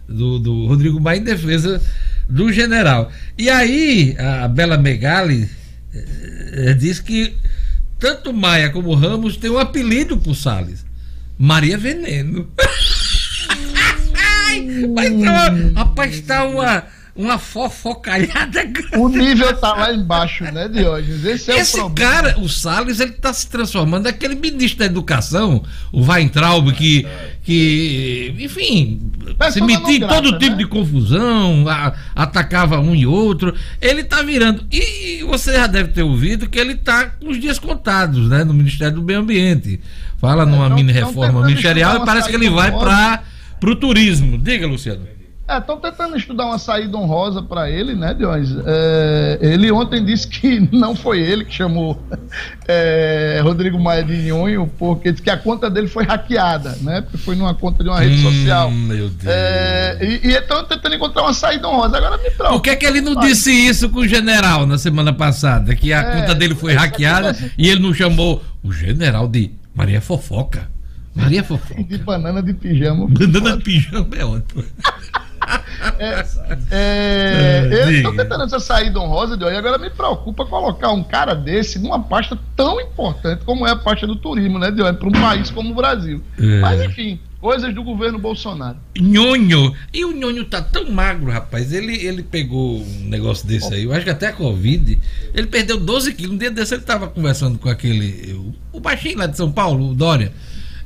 do, do Rodrigo Maia em defesa do general. E aí, a Bela Megali eh, diz que tanto Maia como Ramos têm um apelido pro Salles. Maria Veneno. Mas rapaz, tá uma, uma fofocalhada grande. O nível tá lá embaixo, né, Diógenes? Esse é Esse o cara, o Salles, ele está se transformando naquele ministro da educação, o Weintraub, que, que enfim, Persona se metia em todo tipo né? de confusão, a- atacava um e outro. Ele está virando. E você já deve ter ouvido que ele está com os dias contados, né, no Ministério do Meio Ambiente. Fala numa tão- mini reforma ministerial e parece que ele vai para o turismo. Diga, Luciano. É, estão tentando estudar uma saída honrosa para ele, né, Diógenes? É, ele ontem disse que não foi ele que chamou é, Rodrigo Maia de Nhonho, porque disse que a conta dele foi hackeada, né? Porque foi numa conta de uma rede Hum, social. Meu Deus. É, e e estão tentando encontrar uma saída honrosa. Agora me preocupa. Por que, que ele não disse isso com o general na semana passada? Que a É, conta dele foi é hackeada e ele não chamou o general de Maria Fofoca. Maria Fofoca. De banana de pijama. Banana de pijama é ótimo. É, É, eles diga. estão tentando essa saída honrosa de hoje. Agora me preocupa colocar um cara desse numa pasta tão importante como é a pasta do turismo, né, Diogo? Para um país como o Brasil. É. Mas enfim, coisas do governo Bolsonaro. Nhonho. E o Nhonho tá tão magro, rapaz. Ele, ele pegou um negócio desse aí, eu acho que até a Covid. Ele perdeu 12 quilos. Um dia desse ele tava conversando com aquele. O, o baixinho lá de São Paulo, o Dória.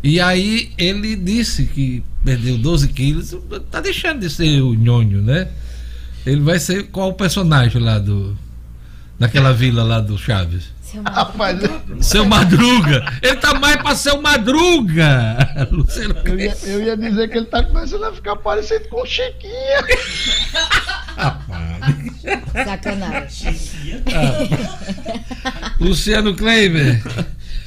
E aí ele disse que perdeu 12 quilos. Tá deixando de ser o Nhonho, né? Ele vai ser qual o personagem lá do. Daquela vila lá do Chaves? Seu Rapaz, eu, Seu Madruga! Ele tá mais pra ser o Madruga! Luciano eu ia, eu ia dizer que ele tá começando a ficar parecido com o Chiquinha. Sacanagem. Luciano Kleiber,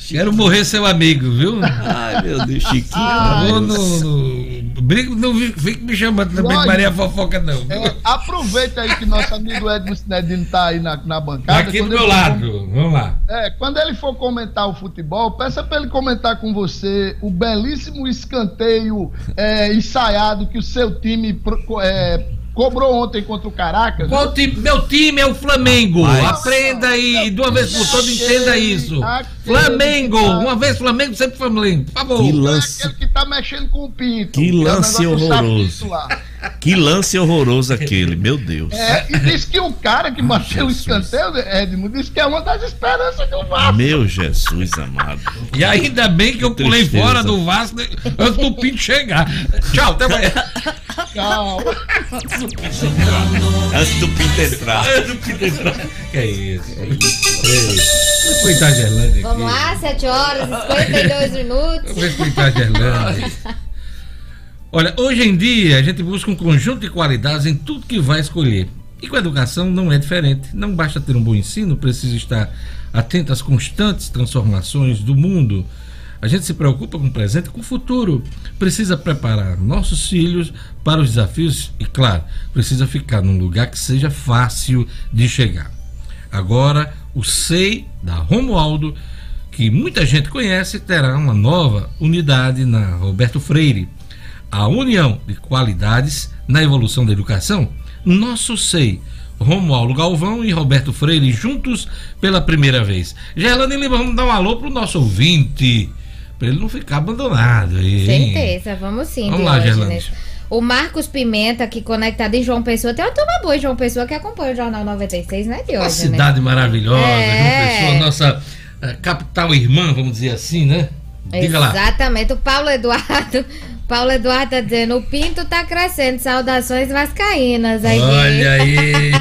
Quero morrer seu amigo, viu? Ai, meu Deus, Chiquinho. Ah, vou no, no, brigo, não fique me chamando também de Maria Fofoca, não. É, aproveita aí que nosso amigo Edmo Sinedino tá aí na, na bancada. Aqui do meu lado, vamos lá. É, quando ele for comentar o futebol, peça para ele comentar com você o belíssimo escanteio é, ensaiado que o seu time é, cobrou ontem contra o Caracas. Qual time? Meu time é o Flamengo. Rapaz, Aprenda aí, de uma vez por todas, entenda isso. Flamengo, uma vez Flamengo, sempre Flamengo. Por favor. Que lance. É aquele que tá mexendo com o pinto. Que lance é horroroso. Que lance horroroso aquele, meu Deus. É, e diz que o cara que bateu o escanteio, Edmo, disse que é uma das esperanças do Vasco. Meu Jesus amado. E ainda bem que, que eu pulei fora do Vasco antes do Pinto chegar. Tchau, até amanhã. Tchau. Antes do Pinto entrar. Antes do Pinto entrar. Que é isso? É Coitado de Erlândia. Vamos lá, 7 horas e 52 minutos. Vamos respeitar de Erlândia. Olha, hoje em dia a gente busca um conjunto de qualidades em tudo que vai escolher. E com a educação não é diferente. Não basta ter um bom ensino, precisa estar atento às constantes transformações do mundo. A gente se preocupa com o presente e com o futuro. Precisa preparar nossos filhos para os desafios e, claro, precisa ficar num lugar que seja fácil de chegar. Agora, o SEI da Romualdo, que muita gente conhece, terá uma nova unidade na Roberto Freire a união de qualidades na evolução da educação, nosso SEI, Romualdo Galvão e Roberto Freire juntos pela primeira vez. Gerlane Lima, vamos dar um alô pro nosso ouvinte, para ele não ficar abandonado. Aí, Certeza, vamos sim. Vamos lá, Gerlane. O Marcos Pimenta, aqui conectado em João Pessoa, tem uma turma boa em João Pessoa que acompanha o Jornal 96, né, de hoje, Uma cidade maravilhosa, é. João Pessoa, nossa uh, capital irmã, vamos dizer assim, né? Diga lá. Exatamente. O Paulo Eduardo Paulo Eduardo tá dizendo, o Pinto tá crescendo, saudações vascaínas. Aí. Olha aí,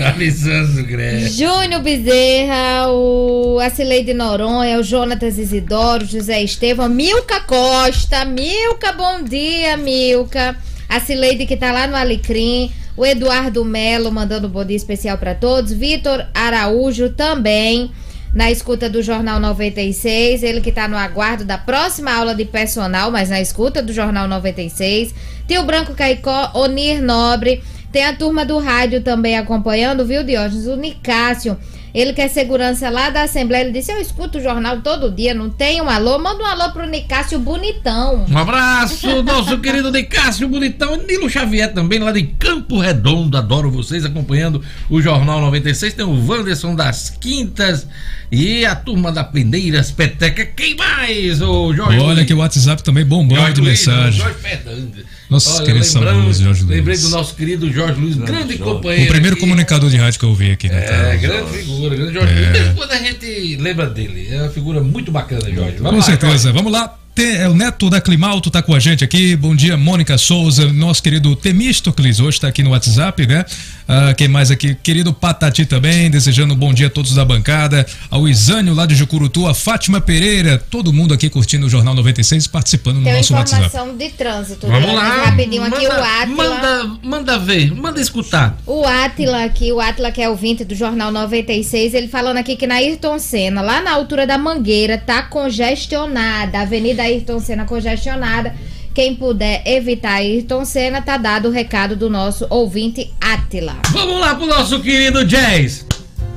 avisando Greg. Júnior Bezerra, o Acileide Noronha, o Jonatas Isidoro, José Estevam, Milka Costa, Milka, bom dia, Milka. A Cileide que tá lá no Alecrim, o Eduardo Melo mandando um bom dia especial para todos, Vitor Araújo também na escuta do Jornal 96, ele que está no aguardo da próxima aula de personal, mas na escuta do Jornal 96. Tem o Branco Caicó, Onir Nobre, tem a turma do rádio também acompanhando, viu, Diógenes? O Nicásio ele quer segurança lá da Assembleia. Ele disse: Eu escuto o jornal todo dia, não tem um alô? Manda um alô pro Nicásio Bonitão. Um abraço, nosso querido Nicásio Bonitão. Nilo Xavier também, lá de Campo Redondo. Adoro vocês acompanhando o Jornal 96. Tem o Wanderson das Quintas e a turma da Pendeiras Peteca. Quem mais? O Jorge Olha Luiz. que o WhatsApp também bombando de mensagem. Jorge Fernandes. Nossa, querido Jorge Luiz. Lembrei do nosso querido Jorge Luiz, grande companheiro. O primeiro aqui. comunicador de rádio que eu vi aqui. Né? É, grande figura, grande Jorge é. Luiz. Quando a gente lembra dele, é uma figura muito bacana, Jorge. Vamos Com lá, certeza. Jorge. Vamos lá. É o Neto da Climalto tá com a gente aqui. Bom dia, Mônica Souza, nosso querido Temístocles, hoje está aqui no WhatsApp, né? Ah, quem mais aqui? Querido Patati também, desejando um bom dia a todos da bancada. Ao Isânio lá de Jucurutu, a Fátima Pereira, todo mundo aqui curtindo o Jornal 96 participando Tem no nosso WhatsApp. informação de trânsito. Vamos né? lá. Rapidinho aqui manda, o Atila. Manda, manda ver, manda escutar. O Atila aqui, o Atila que é ouvinte do Jornal 96, ele falando aqui que na Ayrton Senna, lá na altura da Mangueira, tá congestionada. A Avenida Ayrton Senna congestionada. Quem puder evitar Ayrton Senna, tá dado o recado do nosso ouvinte Atila. Vamos lá pro nosso querido Jazz.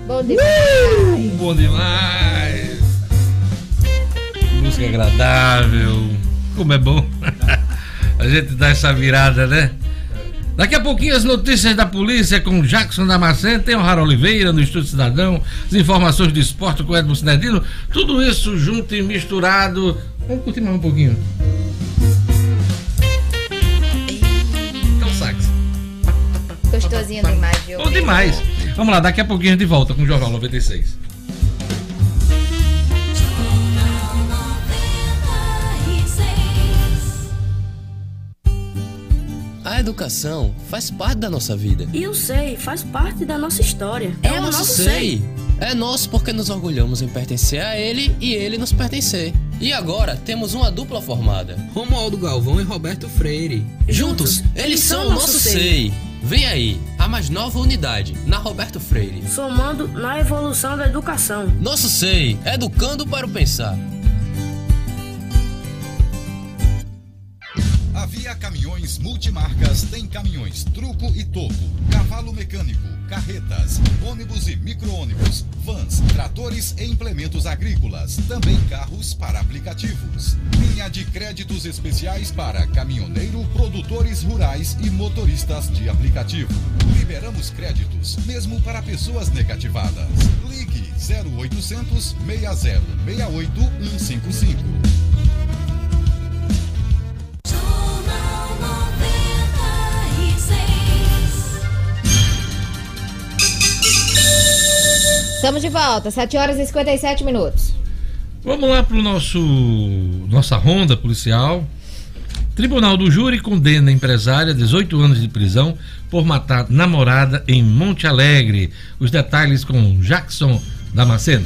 Bom demais. Uh, bom demais. Música agradável. Como é bom. A gente dá essa virada, né? Daqui a pouquinho as notícias da polícia com Jackson Damasceno, tem o Raro Oliveira no Estúdio Cidadão, as informações do esporte com Edmo Cinedino, tudo isso junto e misturado. Vamos curtir mais um pouquinho. Gostosinho demais, viu? Bom demais. Vamos lá, daqui a pouquinho a gente volta com o Jornal 96. A educação faz parte da nossa vida. E o SEI faz parte da nossa história. É, é o nosso SEI. É nosso porque nos orgulhamos em pertencer a ele e ele nos pertencer. E agora temos uma dupla formada: Romualdo Galvão e Roberto Freire. Juntos, eles, eles são o nosso SEI. Vem aí, a mais nova unidade, na Roberto Freire. Somando na evolução da educação. Nosso SEI, educando para o pensar. A Via Caminhões Multimarcas tem caminhões truco e topo, cavalo mecânico, carretas, ônibus e micro-ônibus, vans, tratores e implementos agrícolas, também carros para aplicativos. Linha de créditos especiais para caminhoneiro, produtores rurais e motoristas de aplicativo. Liberamos créditos mesmo para pessoas negativadas. Ligue 0800 60 68 155. Estamos de volta, 7 horas e 57 minutos. Vamos lá para o nosso nossa ronda policial. Tribunal do Júri condena empresária a 18 anos de prisão por matar namorada em Monte Alegre. Os detalhes com Jackson Damasceno.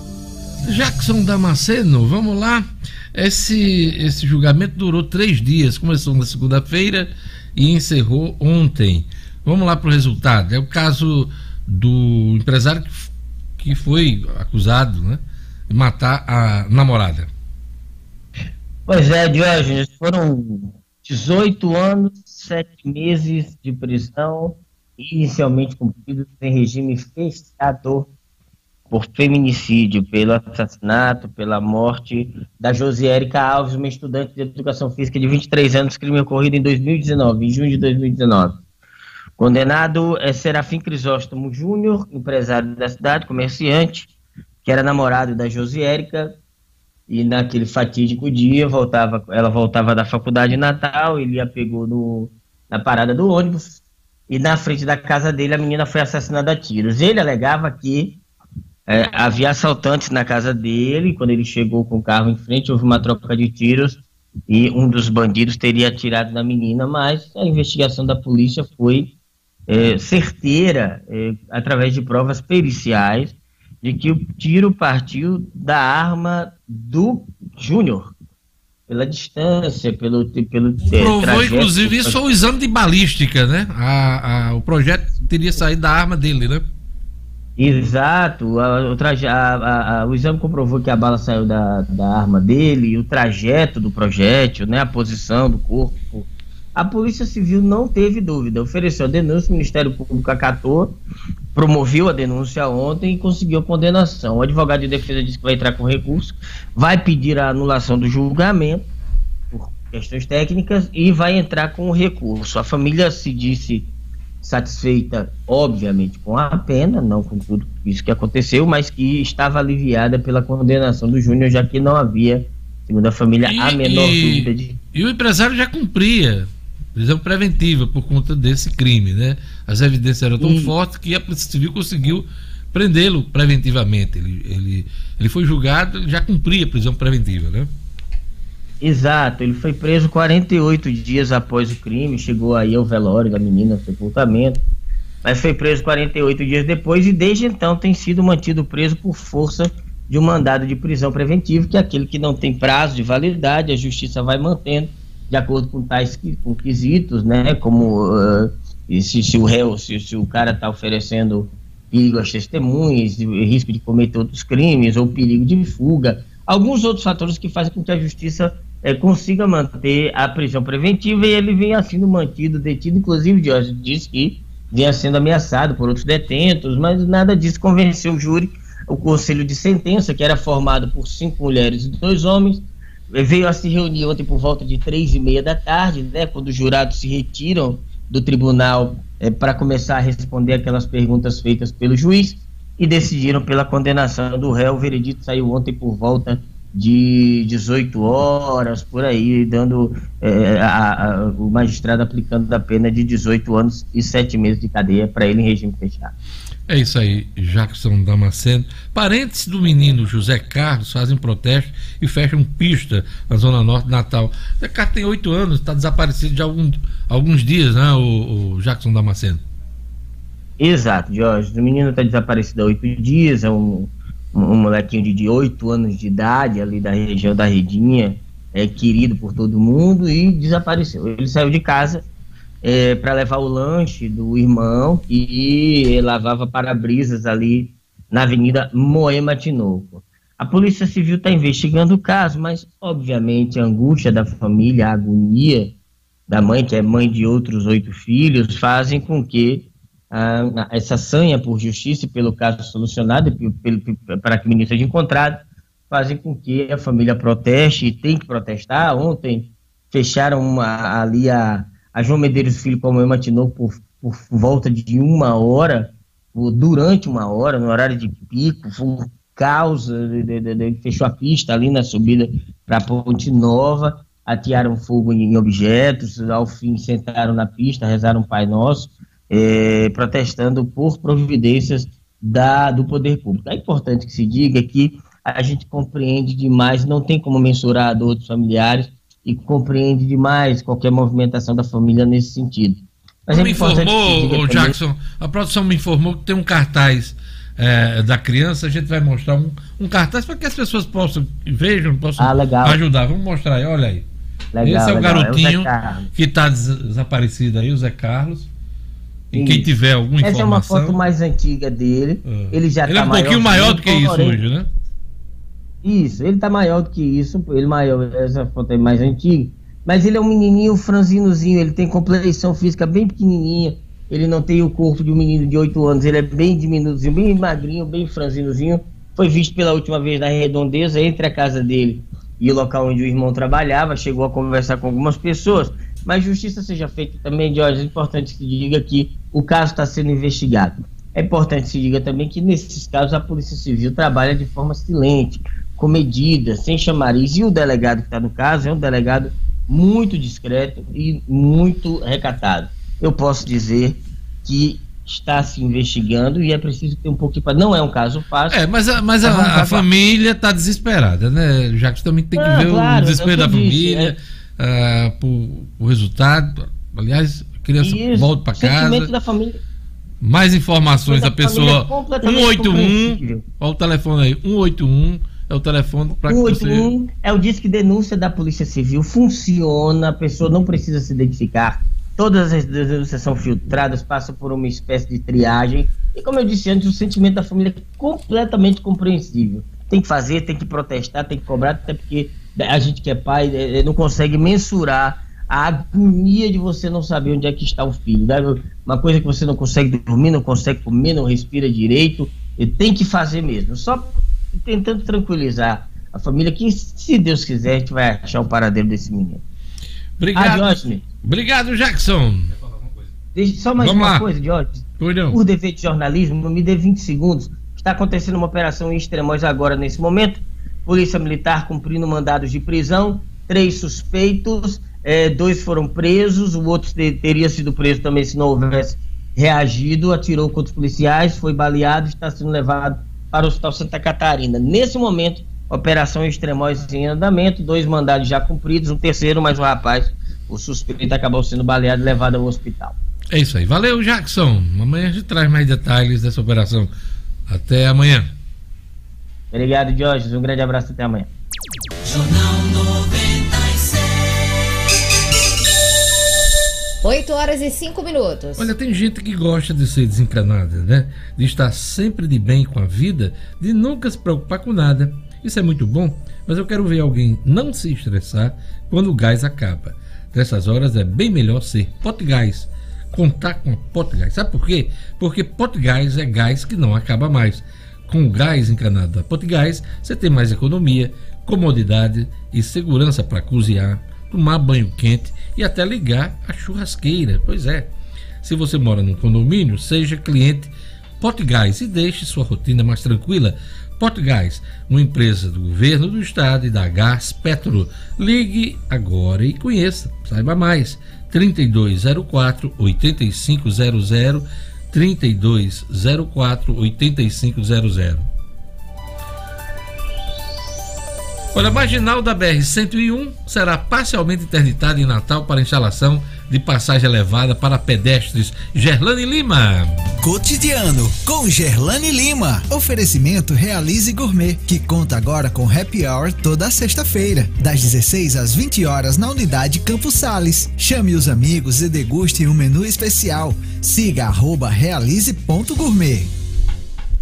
Jackson Damasceno, vamos lá. Esse, esse julgamento durou três dias, começou na segunda-feira e encerrou ontem. Vamos lá para o resultado. É o caso do empresário que, que foi acusado né, de matar a namorada. Pois é, Diógenes, foram 18 anos, 7 meses de prisão, inicialmente cumpridos em regime fechado por feminicídio, pelo assassinato, pela morte da Josiérica Alves, uma estudante de educação física de 23 anos, crime ocorrido em 2019, em junho de 2019. Condenado é Serafim Crisóstomo Júnior, empresário da cidade, comerciante, que era namorado da Josiérica, e naquele fatídico dia voltava, ela voltava da faculdade Natal, ele a pegou no, na parada do ônibus, e na frente da casa dele a menina foi assassinada a tiros. Ele alegava que é, havia assaltantes na casa dele. Quando ele chegou com o carro em frente, houve uma troca de tiros e um dos bandidos teria atirado na menina, mas a investigação da polícia foi é, certeira, é, através de provas periciais, de que o tiro partiu da arma do Júnior, pela distância, pelo. pelo Provou, trajeto, inclusive, isso foi o exame de balística, né? A, a, o projeto teria saído da arma dele, né? Exato, a, a, a, o exame comprovou que a bala saiu da, da arma dele, o trajeto do projétil, né, a posição do corpo. A Polícia Civil não teve dúvida, ofereceu a denúncia, o Ministério Público acatou, promoveu a denúncia ontem e conseguiu a condenação. O advogado de defesa disse que vai entrar com recurso, vai pedir a anulação do julgamento por questões técnicas e vai entrar com o recurso. A família se disse satisfeita, obviamente, com a pena, não com tudo isso que aconteceu, mas que estava aliviada pela condenação do Júnior, já que não havia, segundo a família, e, a menor e, dúvida de. E o empresário já cumpria prisão preventiva por conta desse crime, né? As evidências eram tão e... fortes que a Polícia Civil conseguiu prendê-lo preventivamente. Ele, ele, ele foi julgado, já cumpria prisão preventiva, né? Exato, ele foi preso 48 dias após o crime, chegou aí ao velório da menina, sepultamento, mas foi preso 48 dias depois e desde então tem sido mantido preso por força de um mandado de prisão preventivo, que é aquele que não tem prazo de validade, a justiça vai mantendo de acordo com tais com quesitos, né, como uh, se, se, o réu, se, se o cara está oferecendo perigo às testemunhas, risco de cometer outros crimes ou perigo de fuga, alguns outros fatores que fazem com que a justiça é, consiga manter a prisão preventiva e ele venha sendo mantido, detido, inclusive Jorge disse que vinha sendo ameaçado por outros detentos, mas nada disso convenceu o júri. O conselho de sentença, que era formado por cinco mulheres e dois homens, veio a se reunir ontem por volta de três e meia da tarde, né, quando os jurados se retiram do tribunal é, para começar a responder aquelas perguntas feitas pelo juiz e decidiram pela condenação do réu. O veredito saiu ontem por volta de 18 horas, por aí, dando é, a, a, o magistrado aplicando a pena de 18 anos e 7 meses de cadeia para ele em regime fechado. É isso aí, Jackson Damasceno. Parentes do menino José Carlos fazem protesto e fecham pista na Zona Norte de Natal. José Carlos tem oito anos, está desaparecido há algum, alguns dias, né, o, o Jackson Damasceno? Exato, Jorge. O menino está desaparecido há oito dias, é um, um molequinho de oito anos de idade, ali da região da Redinha, é querido por todo mundo e desapareceu. Ele saiu de casa é, para levar o lanche do irmão que lavava para-brisas ali na Avenida Moema Tinoco. A Polícia Civil está investigando o caso, mas obviamente a angústia da família, a agonia da mãe, que é mãe de outros oito filhos, fazem com que ah, essa sanha por justiça e pelo caso solucionado, para que o menino seja encontrado, fazem com que a família proteste e tem que protestar. Ontem fecharam uma, ali a, a João Medeiros Filho, como eu matinou, por, por volta de uma hora, durante uma hora, no horário de pico, um caos, de, fechou a pista ali na subida para a Ponte Nova, atearam fogo em objetos, ao fim sentaram na pista, rezaram um Pai Nosso, é, protestando por providências da, do poder público. É importante que se diga que a gente compreende demais, não tem como mensurar a dor dos familiares, e compreende demais qualquer movimentação da família nesse sentido. Mas é me informou, o Jackson, a produção me informou que tem um cartaz é, da criança, a gente vai mostrar um, um cartaz para que as pessoas possam vejam, possam ah, ajudar. Vamos mostrar aí, olha aí. Legal, Esse é o legal. garotinho é o que está des desaparecido aí, o Zé Carlos. E quem tiver alguma informação. Essa é uma foto mais antiga dele. É. Ele já Ele tá é um pouquinho maior do que isso hoje, né? Isso, ele tá maior do que isso, ele maior, essa foto é mais antiga, mas ele é um menininho franzinozinho, ele tem complexão física bem pequenininha, ele não tem o corpo de um menino de 8 anos, ele é bem diminutozinho, bem magrinho, bem franzinozinho, foi visto pela última vez na redondeza entre a casa dele e o local onde o irmão trabalhava, chegou a conversar com algumas pessoas, mas justiça seja feita também, Jorge, é importante que se diga que o caso está sendo investigado. É importante que se diga também que nesses casos a Polícia Civil trabalha de forma silente, com medidas, sem chamariz. E o delegado que está no caso é um delegado muito discreto e muito recatado. Eu posso dizer que está se investigando e é preciso ter um pouquinho para. Não é um caso fácil. É, mas a, mas a, a família está desesperada, né? Já que também tem que ah, ver claro, o desespero da família, é... uh, por, o resultado. Aliás, a criança Isso, volta para casa. Da família. Mais informações, a pessoa. 181. Olha o telefone aí, 181 é o telefone para que você... é o disque denúncia da Polícia Civil, funciona, a pessoa não precisa se identificar, todas as denúncias são filtradas, passam por uma espécie de triagem, e como eu disse antes, o sentimento da família é completamente compreensível. Tem que fazer, tem que protestar, tem que cobrar, até porque a gente que é pai é, é, não consegue mensurar a agonia de você não saber onde é que está o filho. Né? Uma coisa que você não consegue dormir, não consegue comer, não respira direito, e tem que fazer mesmo. Só tentando tranquilizar a família que, se Deus quiser, a gente vai achar o paradeiro desse menino. Obrigado. Ah, Obrigado, Jackson. Deixa, só mais Vamos uma lá. coisa, Diógenes. Por dever de jornalismo, me dê 20 segundos. Está acontecendo uma operação em Extremóis agora, nesse momento. Polícia Militar cumprindo mandados de prisão. Três suspeitos, é, dois foram presos, o outro teria sido preso também se não houvesse reagido, atirou contra os policiais, foi baleado, está sendo levado para o Hospital Santa Catarina. Nesse momento, operação Extremóis em andamento, dois mandados já cumpridos, um terceiro, mas o rapaz, o suspeito, acabou sendo baleado e levado ao hospital. É isso aí. Valeu, Jackson. Amanhã a gente traz mais detalhes dessa operação. Até amanhã. Obrigado, Jorge. Um grande abraço até amanhã. Jornal 8 horas e 5 minutos. Olha, tem gente que gosta de ser desencanada, né? De estar sempre de bem com a vida, de nunca se preocupar com nada. Isso é muito bom, mas eu quero ver alguém não se estressar quando o gás acaba. Nessas horas é bem melhor ser Potgás. Contar com Potgás. Sabe por quê? Porque Potgás é gás que não acaba mais. Com gás encanado da Potgás, você tem mais economia, comodidade e segurança para cozinhar, tomar banho quente e até ligar a churrasqueira. Pois é. Se você mora num condomínio, seja cliente Potgás e deixe sua rotina mais tranquila. Portgás, uma empresa do governo do estado e da Gás Petro. Ligue agora e conheça. Saiba mais. 3204 8500 3204 8500. Olha, a marginal da BR-101 será parcialmente interditada em Natal para instalação de passagem elevada para pedestres. Gerlane Lima. Cotidiano com Gerlane Lima. Oferecimento Realize Gourmet, que conta agora com happy hour toda sexta-feira, das 16 às 20 horas na unidade Campos Sales. Chame os amigos e deguste um menu especial. Siga arroba realize.gourmet.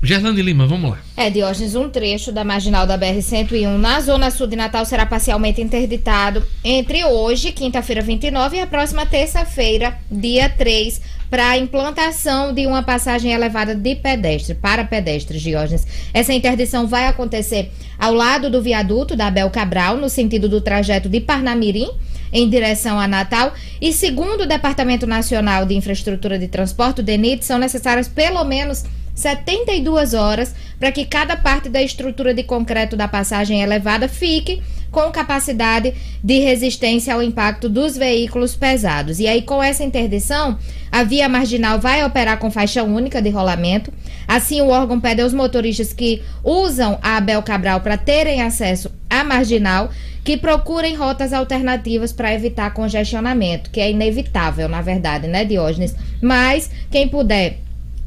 Gerlane Lima, vamos lá. É, Diógenes, um trecho da marginal da BR-101 na Zona Sul de Natal será parcialmente interditado entre hoje, quinta-feira 29, e a próxima terça-feira, dia 3, para a implantação de uma passagem elevada de pedestre, para pedestres, Diógenes. Essa interdição vai acontecer ao lado do viaduto da Abel Cabral, no sentido do trajeto de Parnamirim, em direção a Natal. E segundo o Departamento Nacional de Infraestrutura de Transporte, o DENIT, são necessárias pelo menos 72 horas para que cada parte da estrutura de concreto da passagem elevada fique com capacidade de resistência ao impacto dos veículos pesados. E aí, com essa interdição, a via marginal vai operar com faixa única de rolamento. Assim, o órgão pede aos motoristas que usam a Abel Cabral para terem acesso à marginal que procurem rotas alternativas para evitar congestionamento, que é inevitável, na verdade, né, Diógenes? Mas quem puder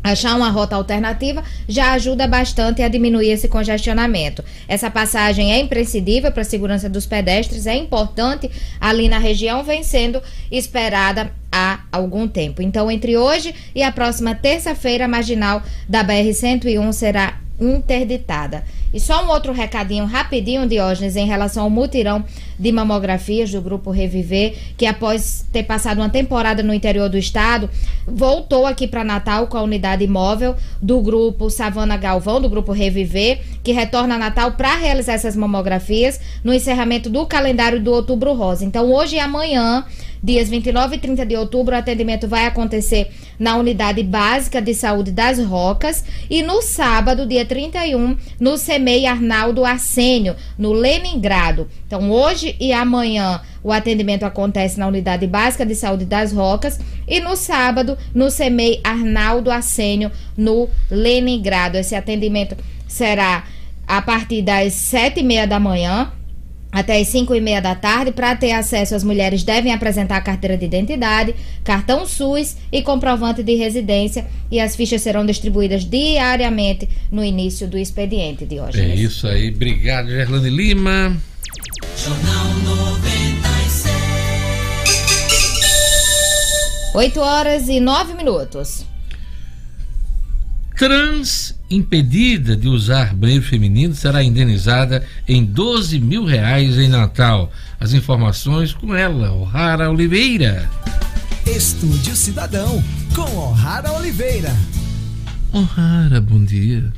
Achar uma rota alternativa já ajuda bastante a diminuir esse congestionamento. Essa passagem é imprescindível para a segurança dos pedestres, é importante ali na região, vem sendo esperada há algum tempo. Então, entre hoje e a próxima terça-feira, a marginal da BR-101 será interditada. E só um outro recadinho rapidinho, Diógenes, em relação ao mutirão de mamografias do Grupo Reviver, que após ter passado uma temporada no interior do estado, voltou aqui para Natal com a unidade móvel do Grupo Savana Galvão, do Grupo Reviver, que retorna a Natal para realizar essas mamografias no encerramento do calendário do Outubro Rosa. Então, hoje e amanhã Dias 29 e 30 de outubro, o atendimento vai acontecer na Unidade Básica de Saúde das Rocas e no sábado, dia 31, no CEMEI Arnaldo Arsênio, no Leningrado. Então, hoje e amanhã, o atendimento acontece na Unidade Básica de Saúde das Rocas e no sábado, no CEMEI Arnaldo Arsênio, no Leningrado. Esse atendimento será a partir das sete e meia da manhã até as 5 e meia da tarde. Para ter acesso, as mulheres devem apresentar carteira de identidade, cartão SUS e comprovante de residência. E as fichas serão distribuídas diariamente no início do expediente de hoje. É isso aí. Obrigado, Gerlane Lima. Jornal 96. 8 horas e 9 minutos. Trans impedida de usar banheiro feminino será indenizada em 12 mil reais em Natal. As informações com ela, O'Hara Oliveira. Estúdio Cidadão, com O'Hara Oliveira. O'Hara, bom dia.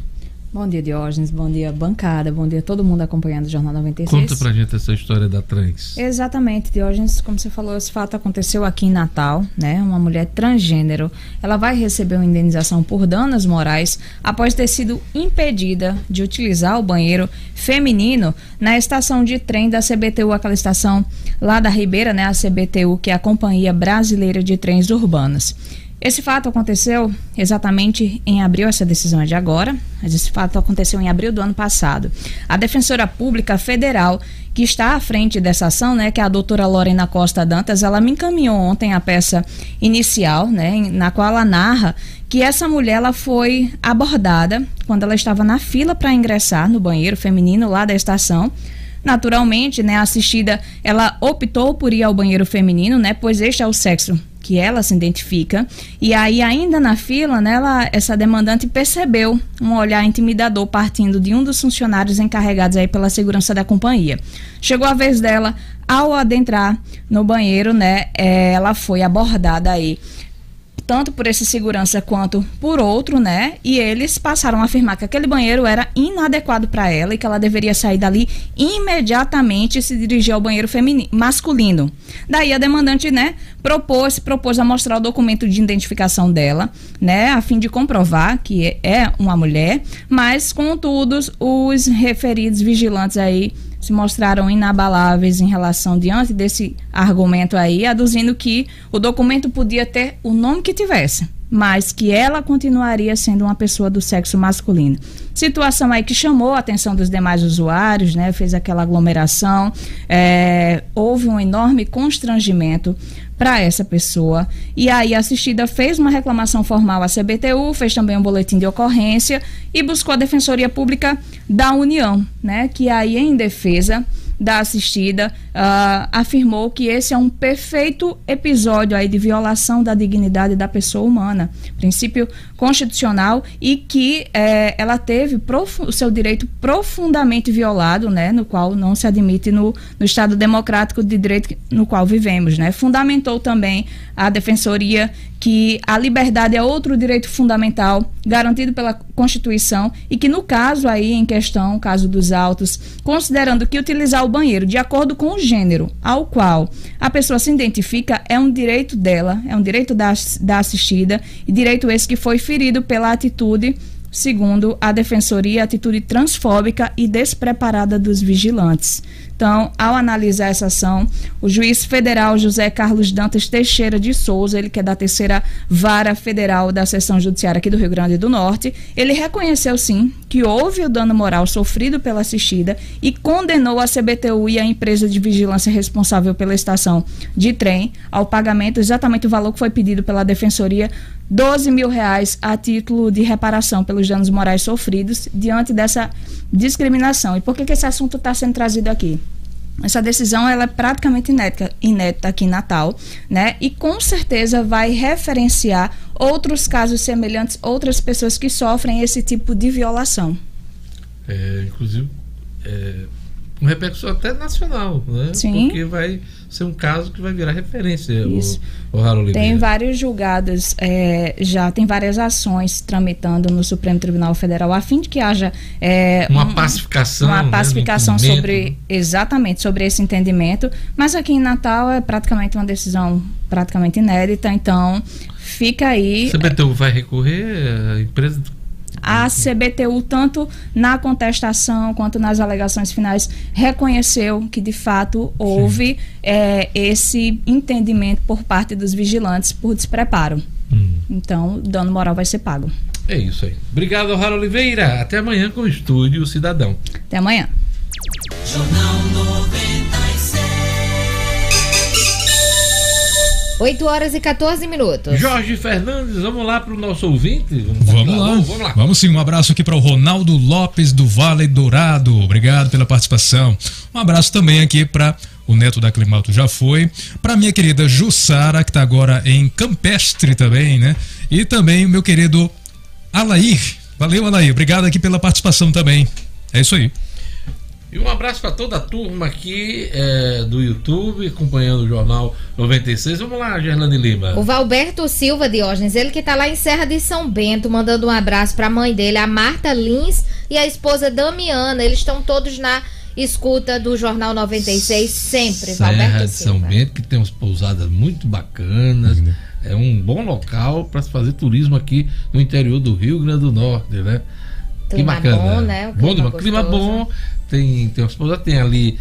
Bom dia, Diógenes. Bom dia, bancada. Bom dia, todo mundo acompanhando o Jornal 96. Conta pra gente essa história da trans. Exatamente, Diógenes. Como você falou, esse fato aconteceu aqui em Natal, né? Uma mulher transgênero. Ela vai receber uma indenização por danos morais após ter sido impedida de utilizar o banheiro feminino na estação de trem da CBTU, aquela estação lá da Ribeira, né? A CBTU, que é a Companhia Brasileira de Trens Urbanos. Esse fato aconteceu exatamente em abril, essa decisão é de agora, mas esse fato aconteceu em abril do ano passado. A Defensora Pública Federal, que está à frente dessa ação, né, que é a doutora Lorena Costa Dantas, ela me encaminhou ontem a peça inicial, né, na qual ela narra que essa mulher ela foi abordada quando ela estava na fila para ingressar no banheiro feminino lá da estação. Naturalmente, né, assistida, ela optou por ir ao banheiro feminino, né, pois este é o sexo que ela se identifica. E aí, ainda na fila, né, ela, essa demandante percebeu um olhar intimidador partindo de um dos funcionários encarregados aí pela segurança da companhia. Chegou a vez dela, ao adentrar no banheiro, né, é, ela foi abordada aí tanto por esse segurança quanto por outro, né? E eles passaram a afirmar que aquele banheiro era inadequado para ela e que ela deveria sair dali imediatamente e se dirigir ao banheiro feminino, masculino. Daí a demandante, né, propôs, propôs a mostrar o documento de identificação dela, né, a fim de comprovar que é uma mulher, mas contudo os referidos vigilantes aí se mostraram inabaláveis em relação diante desse argumento aí, aduzindo que o documento podia ter o nome que tivesse, mas que ela continuaria sendo uma pessoa do sexo masculino. Situação aí que chamou a atenção dos demais usuários, né? Fez aquela aglomeração, é, houve um enorme constrangimento para essa pessoa. E aí a assistida fez uma reclamação formal à CBTU, fez também um boletim de ocorrência e buscou a Defensoria Pública da União, né, que aí em defesa da assistida uh, afirmou que esse é um perfeito episódio aí de violação da dignidade da pessoa humana, princípio constitucional e que eh, ela teve o seu direito profundamente violado, né, no qual não se admite no, no Estado democrático de direito no qual vivemos, né. Fundamentou também a defensoria que a liberdade é outro direito fundamental garantido pela Constituição e que no caso aí em questão, caso dos autos, considerando que utilizar o banheiro de acordo com o gênero ao qual a pessoa se identifica é um direito dela, é um direito da, da assistida e direito esse que foi ferido pela atitude segundo a defensoria, atitude transfóbica e despreparada dos vigilantes. Então, ao analisar essa ação, o juiz federal José Carlos Dantas Teixeira de Souza, ele que é da terceira vara federal da seção judiciária aqui do Rio Grande do Norte, ele reconheceu sim que houve o dano moral sofrido pela assistida e condenou a CBTU e a empresa de vigilância responsável pela estação de trem ao pagamento exatamente o valor que foi pedido pela defensoria 12 mil reais a título de reparação pelos danos morais sofridos diante dessa discriminação. E por que, que esse assunto está sendo trazido aqui? Essa decisão ela é praticamente inédita, inédita aqui em Natal, né? E com certeza vai referenciar outros casos semelhantes, outras pessoas que sofrem esse tipo de violação. É, inclusive, é, com repercussão até nacional, né? Sim. Porque vai ser um caso que vai virar referência. Isso. O, o tem vários julgados, é, já tem várias ações tramitando no Supremo Tribunal Federal a fim de que haja é, uma um, pacificação, uma né, pacificação sobre exatamente sobre esse entendimento. Mas aqui em Natal é praticamente uma decisão praticamente inédita, então fica aí. O CBTU vai recorrer, a empresa a CBTU, tanto na contestação quanto nas alegações finais, reconheceu que de fato houve é, esse entendimento por parte dos vigilantes por despreparo. Hum. Então, o dano moral vai ser pago. É isso aí. Obrigado, Rara Oliveira. Até amanhã com o Estúdio Cidadão. Até amanhã. Jornal 8 horas e 14 minutos. Jorge Fernandes, vamos lá para o nosso ouvinte? Vamos, vamos lá. Vamos, lá. Vamos sim, um abraço aqui para o Ronaldo Lopes do Vale Dourado. Obrigado pela participação. Um abraço também aqui para o neto da Climato já foi. Para minha querida Jussara, que está agora em Campestre também, né? E também o meu querido Alair. Valeu, Alair. Obrigado aqui pela participação também. É isso aí. E um abraço para toda a turma aqui é, do YouTube, acompanhando o Jornal 96. Vamos lá, Gerlane Lima. O Valberto Silva Diógenes, ele que está lá em Serra de São Bento, mandando um abraço para a mãe dele, a Marta Lins, e a esposa Damiana. Eles estão todos na escuta do Jornal 96 sempre, Serra Valberto de São Bento, que tem umas pousadas muito bacanas. É um bom local para se fazer turismo aqui no interior do Rio Grande do Norte, né? Clima que bacana. bom, né? O clima bom, clima bom tem, tem umas coisas, tem ali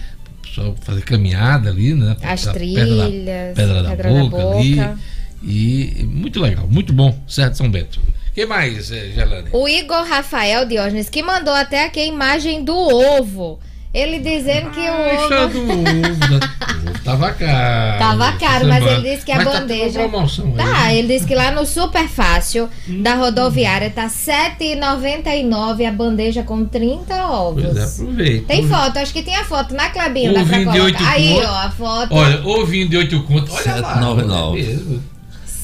só fazer caminhada ali, né? As trilhas, pedra da, pedra da, boca, da boca, ali. E muito legal, muito bom, Serra de São Bento. que mais, eh, Gelane? O Igor Rafael Diógenes, que mandou até aqui a imagem do ovo. Ele dizendo que o ovo. do ovo. Tava caro. Tava caro, mas ele disse que a mas tá bandeja. Tá, promoção tá ele disse que lá no Super Fácil hum. da rodoviária tá R$ 7,99 a bandeja com 30 ovos. Pois é, aproveita. Tem foto, acho que tem a foto na Clabinho, dá pra colocar. Aí, ó, a foto. Olha, ovinho de 8 contos. Olha 799. lá.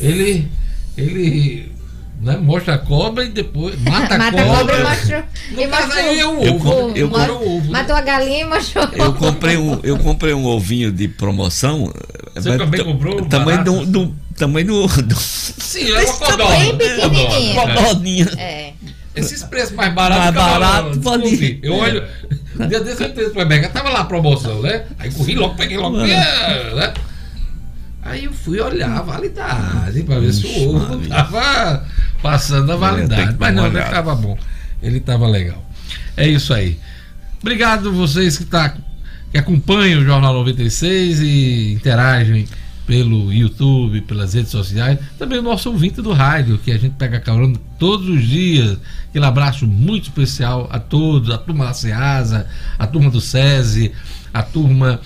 É ele. Ele né? Mostra a cobra e depois mata a mata cobra. A cobra e mostra, e mostra aí é o ovo. Eu, eu, ovo. Matou a galinha e mostrou eu comprei um Eu comprei um ovinho de promoção. Você também comprou? Tamanho de um, tamanho do. do... Sim, é uma codorna. Bem pequenininha. Codorninha. É. Esses preços mais baratos. Mais barato, desculpe, Eu olho. Um dia desse eu entrei no supermercado, tava lá a promoção, né? Aí corri logo, peguei logo. né? Aí eu fui olhar a validade pra ver se o ovo tava passando a validade. Mas não, ele olhada. tava bom. Ele tava legal. É isso aí. Obrigado vocês que, tá, que acompanham o Jornal 96 e interagem pelo YouTube, pelas redes sociais. Também o nosso ouvinte do rádio, que a gente pega carona todos os dias. Aquele abraço muito especial a todos, a turma da Ceasa, a turma do SESI, a turma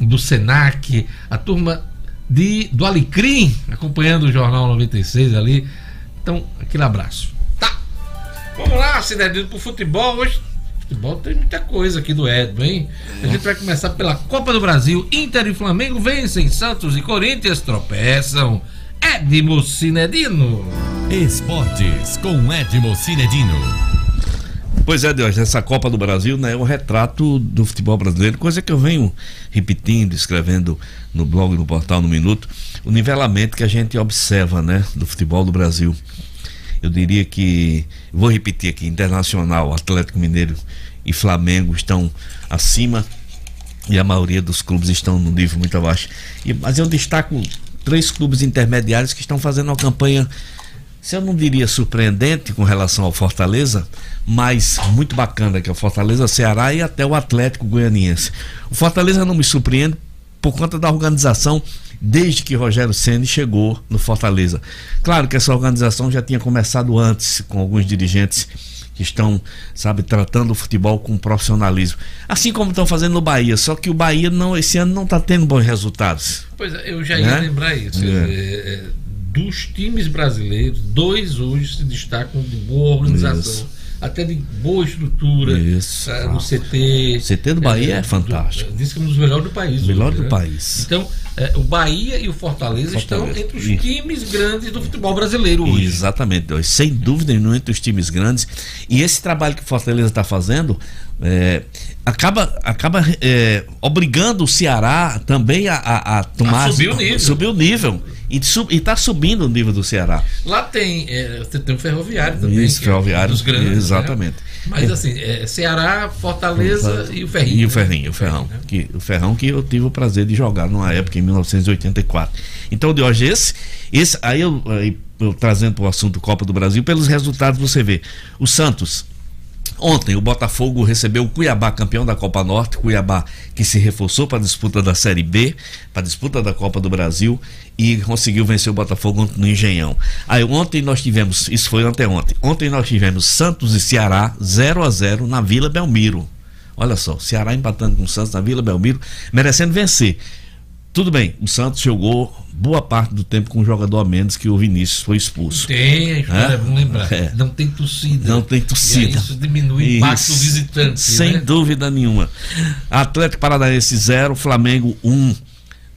do SENAC, a turma de, do Alecrim, acompanhando o Jornal 96 ali. Então, aquele abraço. Tá. Vamos lá, Cidadino, pro futebol. Hoje, futebol tem muita coisa aqui do Edmo, hein? A gente vai começar pela Copa do Brasil. Inter e Flamengo vencem, Santos e Corinthians tropeçam. Edmo Cinedino. Esportes com Edmo Cinedino. Pois é, Deus, essa Copa do Brasil né, é um retrato do futebol brasileiro, coisa que eu venho repetindo, escrevendo no blog, no portal, no Minuto, o nivelamento que a gente observa né, do futebol do Brasil. Eu diria que, vou repetir aqui, Internacional, Atlético Mineiro e Flamengo estão acima e a maioria dos clubes estão no nível muito abaixo. E, mas eu destaco três clubes intermediários que estão fazendo uma campanha, se eu não diria surpreendente com relação ao Fortaleza, mas muito bacana, que é o Fortaleza Ceará e até o Atlético Goianiense. O Fortaleza não me surpreende por conta da organização desde que Rogério Ceni chegou no Fortaleza. Claro que essa organização já tinha começado antes com alguns dirigentes que estão, sabe, tratando o futebol com profissionalismo. Assim como estão fazendo no Bahia, só que o Bahia não esse ano não está tendo bons resultados. Pois é, eu já ia Né? lembrar isso. É. dizer, é, dos times brasileiros, dois hoje se destacam de boa organização. Isso. Até de boa estrutura. Isso. eh, No CT. O CT do Bahia é fantástico. do- diz que é um dos melhores do país. Melhor hoje, do né? país. Então, eh, o Bahia e o Fortaleza, Fortaleza. estão entre os times grandes do futebol brasileiro hoje. Exatamente, sem dúvida nenhuma entre os times grandes. E esse trabalho que o Fortaleza está fazendo é, acaba, acaba é, obrigando o Ceará também a, a, a tomar. A subir o nível. subir o nível. E está subindo o nível do Ceará. Lá tem, você tem o Ferroviário também. Isso, que é um Ferroviário, dos grandes, né? exatamente. Mas assim, eh, Ceará, Fortaleza e o Ferrinho. E o Ferrinho, o Ferrão. Que, o Ferrão que eu tive o prazer de jogar numa época, em 1984. Então, de hoje, esse, esse aí eu, aí eu trazendo para o assunto Copa do Brasil, pelos resultados você vê. O Santos. Ontem o Botafogo recebeu o Cuiabá, campeão da Copa Norte, Cuiabá que se reforçou para a disputa da Série B, para a disputa da Copa do Brasil e conseguiu vencer o Botafogo no Engenhão. Aí ontem nós tivemos, isso foi anteontem, ontem nós tivemos Santos e Ceará 0 a 0 na Vila Belmiro. Olha só, Ceará empatando com o Santos na Vila Belmiro, merecendo vencer. Tudo bem, o Santos jogou boa parte do tempo com um jogador a menos que o Vinícius foi expulso. Tem, É? vamos lembrar. É. Não tem torcida. Não tem torcida. Isso diminui o impacto do Isso. visitante. Sem né? dúvida nenhuma. Atlético Paranaense 0, Flamengo 1. Um.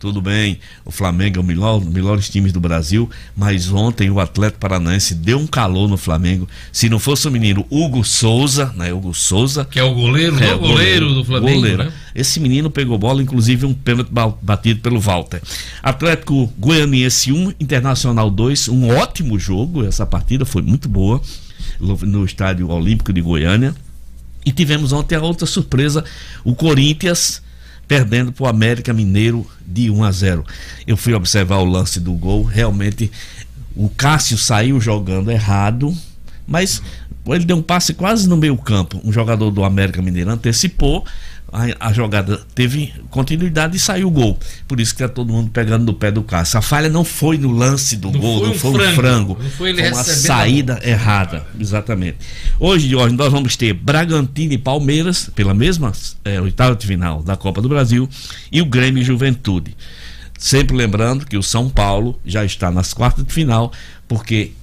Tudo bem, o Flamengo é o melhor, um dos melhores times do Brasil, mas ontem o Atlético Paranaense deu um calor no Flamengo. Se não fosse o menino Hugo Souza, né? Hugo Souza. Que é o goleiro, É, o goleiro do Flamengo, goleiro. né? Esse menino pegou bola, inclusive um pênalti ba- batido pelo Walter. Atlético Goianiense 1, Internacional 2, um ótimo jogo. Essa partida foi muito boa no Estádio Olímpico de Goiânia. E tivemos ontem a outra surpresa, o Corinthians perdendo para o América Mineiro de 1 a 0. Eu fui observar o lance do gol, realmente o Cássio saiu jogando errado, mas ele deu um passe quase no meio campo. Um jogador do América Mineiro antecipou, a, a jogada teve continuidade e saiu o gol. Por isso que tá todo mundo pegando no pé do Cássio. A falha não foi no lance do Não gol, foi não um foi um frango, frango. não foi ele uma recebendo a saída errada, exatamente. Hoje, hoje nós vamos ter Bragantino e Palmeiras pela mesma é, oitava de final da Copa do Brasil e o Grêmio e Juventude. Sempre lembrando que o São Paulo já está nas quartas de final, porque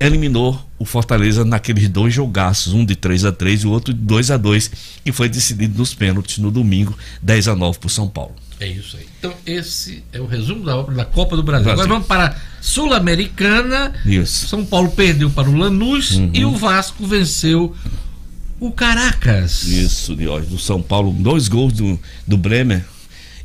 eliminou o Fortaleza naqueles dois jogaços, um de 3 a 3 e o outro de 2 a 2 que foi decidido nos pênaltis no domingo, 10 a 9 para o São Paulo. É isso aí. Então, esse é o resumo da obra da Copa do Brasil. Brasil. Agora vamos para a Sul-Americana. Isso. São Paulo perdeu para o Lanús Uhum. e o Vasco venceu o Caracas. Isso, de hoje, do São Paulo, dois gols do, do Bremer.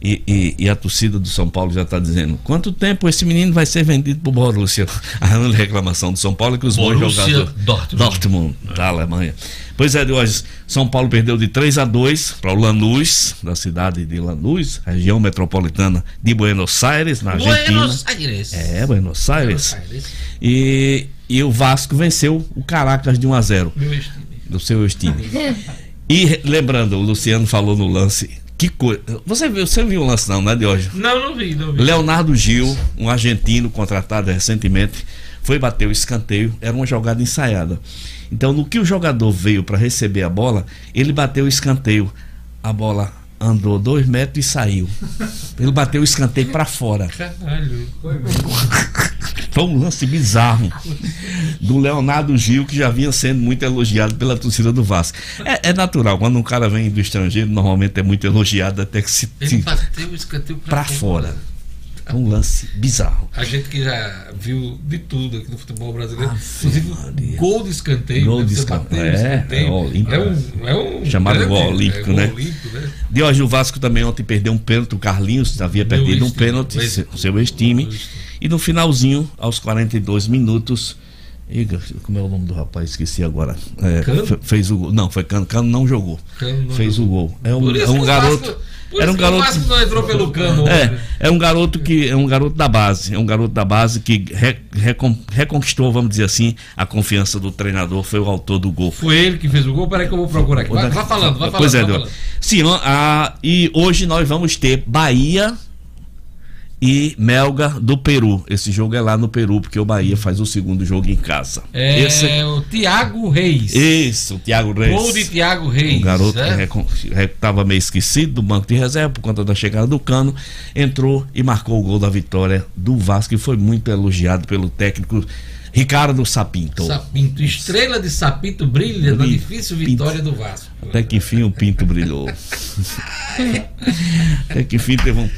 E, e, e a torcida do São Paulo já está dizendo: quanto tempo esse menino vai ser vendido pro Borussia? A grande reclamação do São Paulo é que os bons Borussia jogadores. Dortmund. Dortmund, da Alemanha. Pois é, de hoje, São Paulo perdeu de 3 a 2 para o Lanús, da cidade de Lanús, região metropolitana de Buenos Aires, na Argentina. Buenos Aires. É, Buenos Aires. Buenos Aires. E, e o Vasco venceu o Caracas de 1 a 0 Meu estilo. do seu time. E lembrando, o Luciano falou no lance. Que coisa. Você viu, você viu o lance não, né, de hoje? Não, não vi, não vi. Leonardo Gil, um argentino contratado recentemente, foi bater o escanteio, era uma jogada ensaiada. Então, no que o jogador veio para receber a bola, ele bateu o escanteio. A bola andou dois metros e saiu. Ele bateu o escanteio para fora. Caralho. Foi um lance bizarro do Leonardo Gil, que já vinha sendo muito elogiado pela torcida do Vasco. É, é natural, quando um cara vem do estrangeiro, normalmente é muito elogiado até que se Ele bateu o escanteio pra fora. É um lance bizarro. A gente que já viu de tudo aqui no futebol brasileiro, inclusive gol de escanteio. Gol né? de Você escanteio. É, escanteio. é olímpico. É um, é um Chamado grande- gol olímpico, é, né? gol olímpico, né? De hoje o Vasco também ontem perdeu um pênalti, o Carlinhos havia Meu perdido um pênalti, seu, seu ex-time. E no finalzinho, aos 42 minutos, Como é o nome do rapaz? Esqueci agora. É, fez o gol. Não, foi Cano. Cano não jogou. Cano não fez o gol. É um, é um que garoto. Vasco- por era um que garoto. Vasco não entrou pelo cano. É, é um garoto que é um garoto da base, é um garoto da base que re- recon- reconquistou, vamos dizer assim, a confiança do treinador, foi o autor do gol. Foi ele que fez o gol. Peraí que eu vou procurar aqui. Vai, vai falando, vai falando. Pois é, vai falando. Sim, ó, ah, e hoje nós vamos ter Bahia e Melga do Peru. Esse jogo é lá no Peru, porque o Bahia faz o segundo jogo em casa. É Esse, o Thiago Reis. isso, o Thiago Reis. Gol de Thiago Reis. Um garoto né? que estava meio esquecido do banco de reserva por conta da chegada do Cano, entrou e marcou o gol da vitória do Vasco e foi muito elogiado pelo técnico Ricardo Sapinto. Sapinto, estrela de Sapinto brilha na Brilha. difícil vitória do Vasco. Até que enfim o Pinto brilhou. Até que enfim teve um.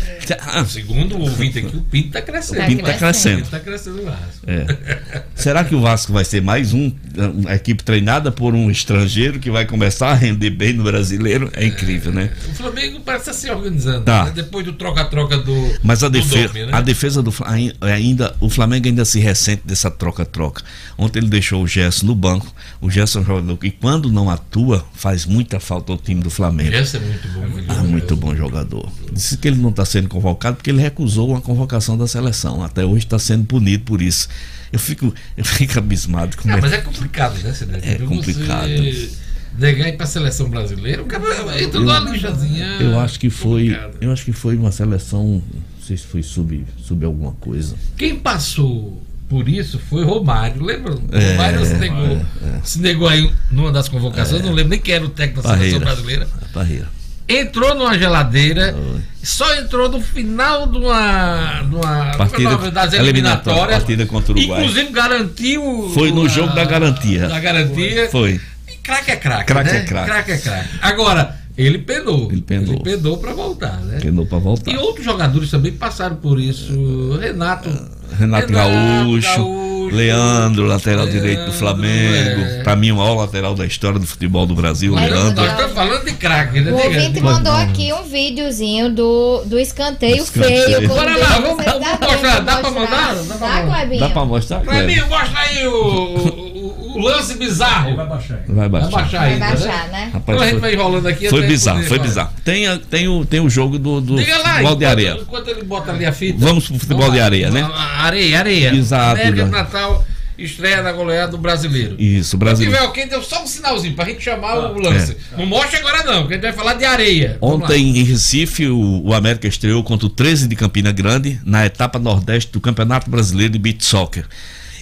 Ah, Segundo o ouvinte aqui, o Pinto tá crescendo. O Pinto tá crescendo. O Pinto tá crescendo o Vasco. É. Será que o Vasco vai ser mais um, uma equipe treinada por um estrangeiro que vai começar a render bem no brasileiro? É incrível, né? O Flamengo parece estar se organizando. Tá. né? Depois do troca-troca do. Mas a do defesa, né? a defesa do Fla- ai- ainda, o Flamengo ainda se ressente dessa troca-troca. Ontem ele deixou o Gerson no banco. O Gerson é um jogador que quando não atua faz muita falta ao time do Flamengo. Esse é muito bom. ele Ah, muito bom jogador. Disse que ele não está sendo convocado porque ele recusou uma convocação da seleção. Até hoje está sendo punido por isso. Eu fico, eu fico abismado com Ah, mas é complicado, né, Cidade? É complicado. Você negar ir pra seleção brasileira, o cara entra numa lixazinha. Eu acho que foi, eu acho que foi uma seleção, não sei se foi sub, sub alguma coisa. Quem passou por isso foi Romário. Lembra? É, Romário se negou, se negou aí numa das convocações, não lembro nem quem era o técnico da seleção brasileira. Parreira. Entrou numa geladeira, só entrou no final de uma, de uma Partida é o nome? das eliminatória, eliminatórias. partida contra o Uruguai. Inclusive garantiu. Foi no a- jogo da garantia. Da garantia. Foi. Craque é craque. Craque né? é craque. Craque é craque. Agora, ele penou. Ele penou. Ele penou pra voltar, né? Penou para voltar. E outros jogadores também passaram por isso. Renato. Renato, Gaúcho, Gaúcho, Leandro, lateral Leandro, direito do Flamengo. é. Pra mim, o maior lateral da história do futebol do Brasil, Mas Leandro. Nós estamos falando de craque, né? O ouvinte mandou aqui um videozinho do, do escanteio, Escanteio. feio. Bora lá, vamos- dá vamos bem mostrar, dá pra mandar? Dá pra Dá, mandar? Clebinho? Dá pra mostrar? Mim, mostra aí o, o, lance bizarro. Vai baixar. Vai baixar. Vai baixar Vai ainda, baixar, né? né? Rapaz, Então a gente vai enrolando aqui Foi bizarro, foi falar. bizarro. Tem, a- tem, o, tem o jogo do, do Diga lá, futebol de enquanto- areia. Enquanto ele bota ali a fita. Vamos pro futebol de areia, né? Areia, areia. Exato, América de né? Natal estreia na goleada do brasileiro. Isso, Se Brasil. tiver alguém, deu só um sinalzinho pra gente chamar o lance. Não mostra agora não, porque a gente vai falar de areia. Ontem em Recife, o, o América estreou contra o 13 de Campina Grande na etapa nordeste do Campeonato Brasileiro de Beach Soccer.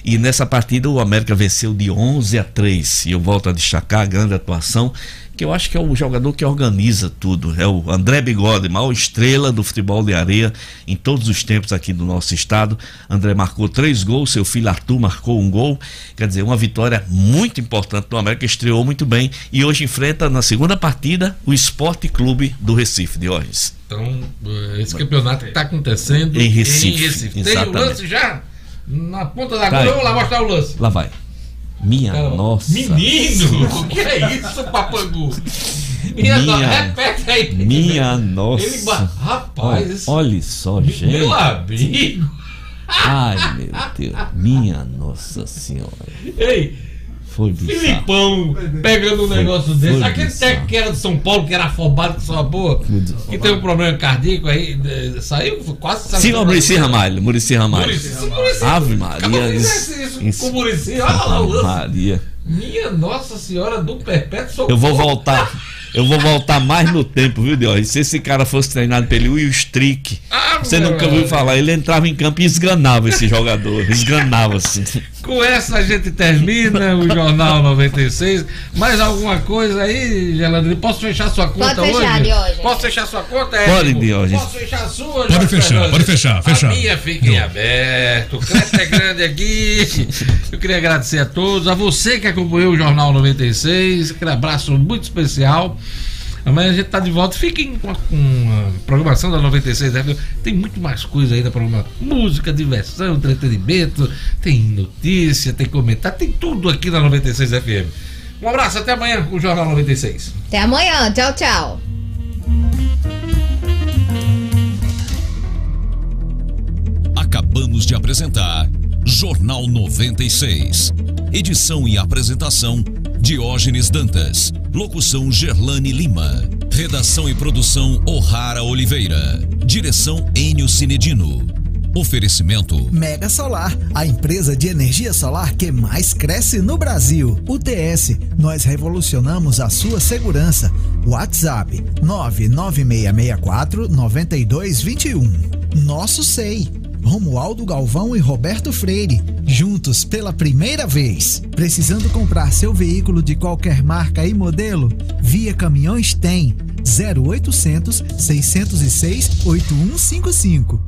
E nessa partida o América venceu de 11 a 3. E eu volto a destacar a grande atuação, que eu acho que é o jogador que organiza tudo. É o André Bigode, maior estrela do futebol de areia em todos os tempos aqui do nosso estado. André marcou três gols, seu filho Arthur marcou um gol. Quer dizer, uma vitória muito importante do América, estreou muito bem. E hoje enfrenta na segunda partida o Esporte Clube do Recife, de Orres. Então, eh, esse campeonato está acontecendo Em Recife, Tem o lance já? Na ponta da Tá agulha, vamos lá mostrar o lance. Lá vai. Minha Cara, nossa. Menino, o que é isso, papangu? Minha, Minha- no- repete aí. Minha nossa. Ele Rapaz, olha, olha só, gente. Meu amigo. Ai, meu Deus. Minha nossa senhora. Ei, Foi bizarro. Filipão pegando um Foi- negócio foi desse. Aquele bizarro. técnico que era de São Paulo, que era afobado com sua boa, que tem um problema cardíaco aí, saiu quase saiu. Sim, o Murici Ramalho. Murici Ramalho. Ave Maria. fizesse isso com o Muricy, olha lá o lance. Maria. Minha Nossa Senhora do Perpétuo Socorro. Eu vou voltar. Eu vou voltar mais no tempo, viu, Diógenes? Se esse cara fosse treinado pelo Will Strick, você meu nunca ouviu falar. Ele entrava em campo e esganava esse jogador. Esganava assim. Com essa a gente termina o Jornal 96. Mais alguma coisa aí, Gelandrinho? Posso fechar sua conta Pode fechar, hoje? Diógenes. Posso fechar sua conta, Pode, Érico? Diógenes. Posso fechar a sua, Pode Jorge fechar, Fernandes? pode fechar, fechar. A minha fica em aberto. O crédito é grande aqui. Eu queria agradecer a todos, a você que acompanhou o Jornal 96. Aquele abraço muito especial. Amanhã a gente tá de volta. Fiquem com a, com a programação da 96 FM. Tem muito mais coisa aí da programação. Música, diversão, entretenimento, tem notícia, tem comentário, tem tudo aqui na 96 FM. Um abraço, até amanhã com o Jornal 96. Até amanhã. Tchau, tchau. Acabamos de apresentar Jornal 96. Edição e apresentação: Diógenes Dantas. Locução: Gerlane Lima. Redação e produção: O'Hara Oliveira. Direção: Enio Cinedino. Oferecimento: Mega Solar, a empresa de energia solar que mais cresce no Brasil. UTS, nós revolucionamos a sua segurança. WhatsApp 99664 9221. Nosso SEI. Romualdo Galvão e Roberto Freire, juntos pela primeira vez. Precisando comprar seu veículo de qualquer marca e modelo? Via Caminhões tem 0800 606 8155.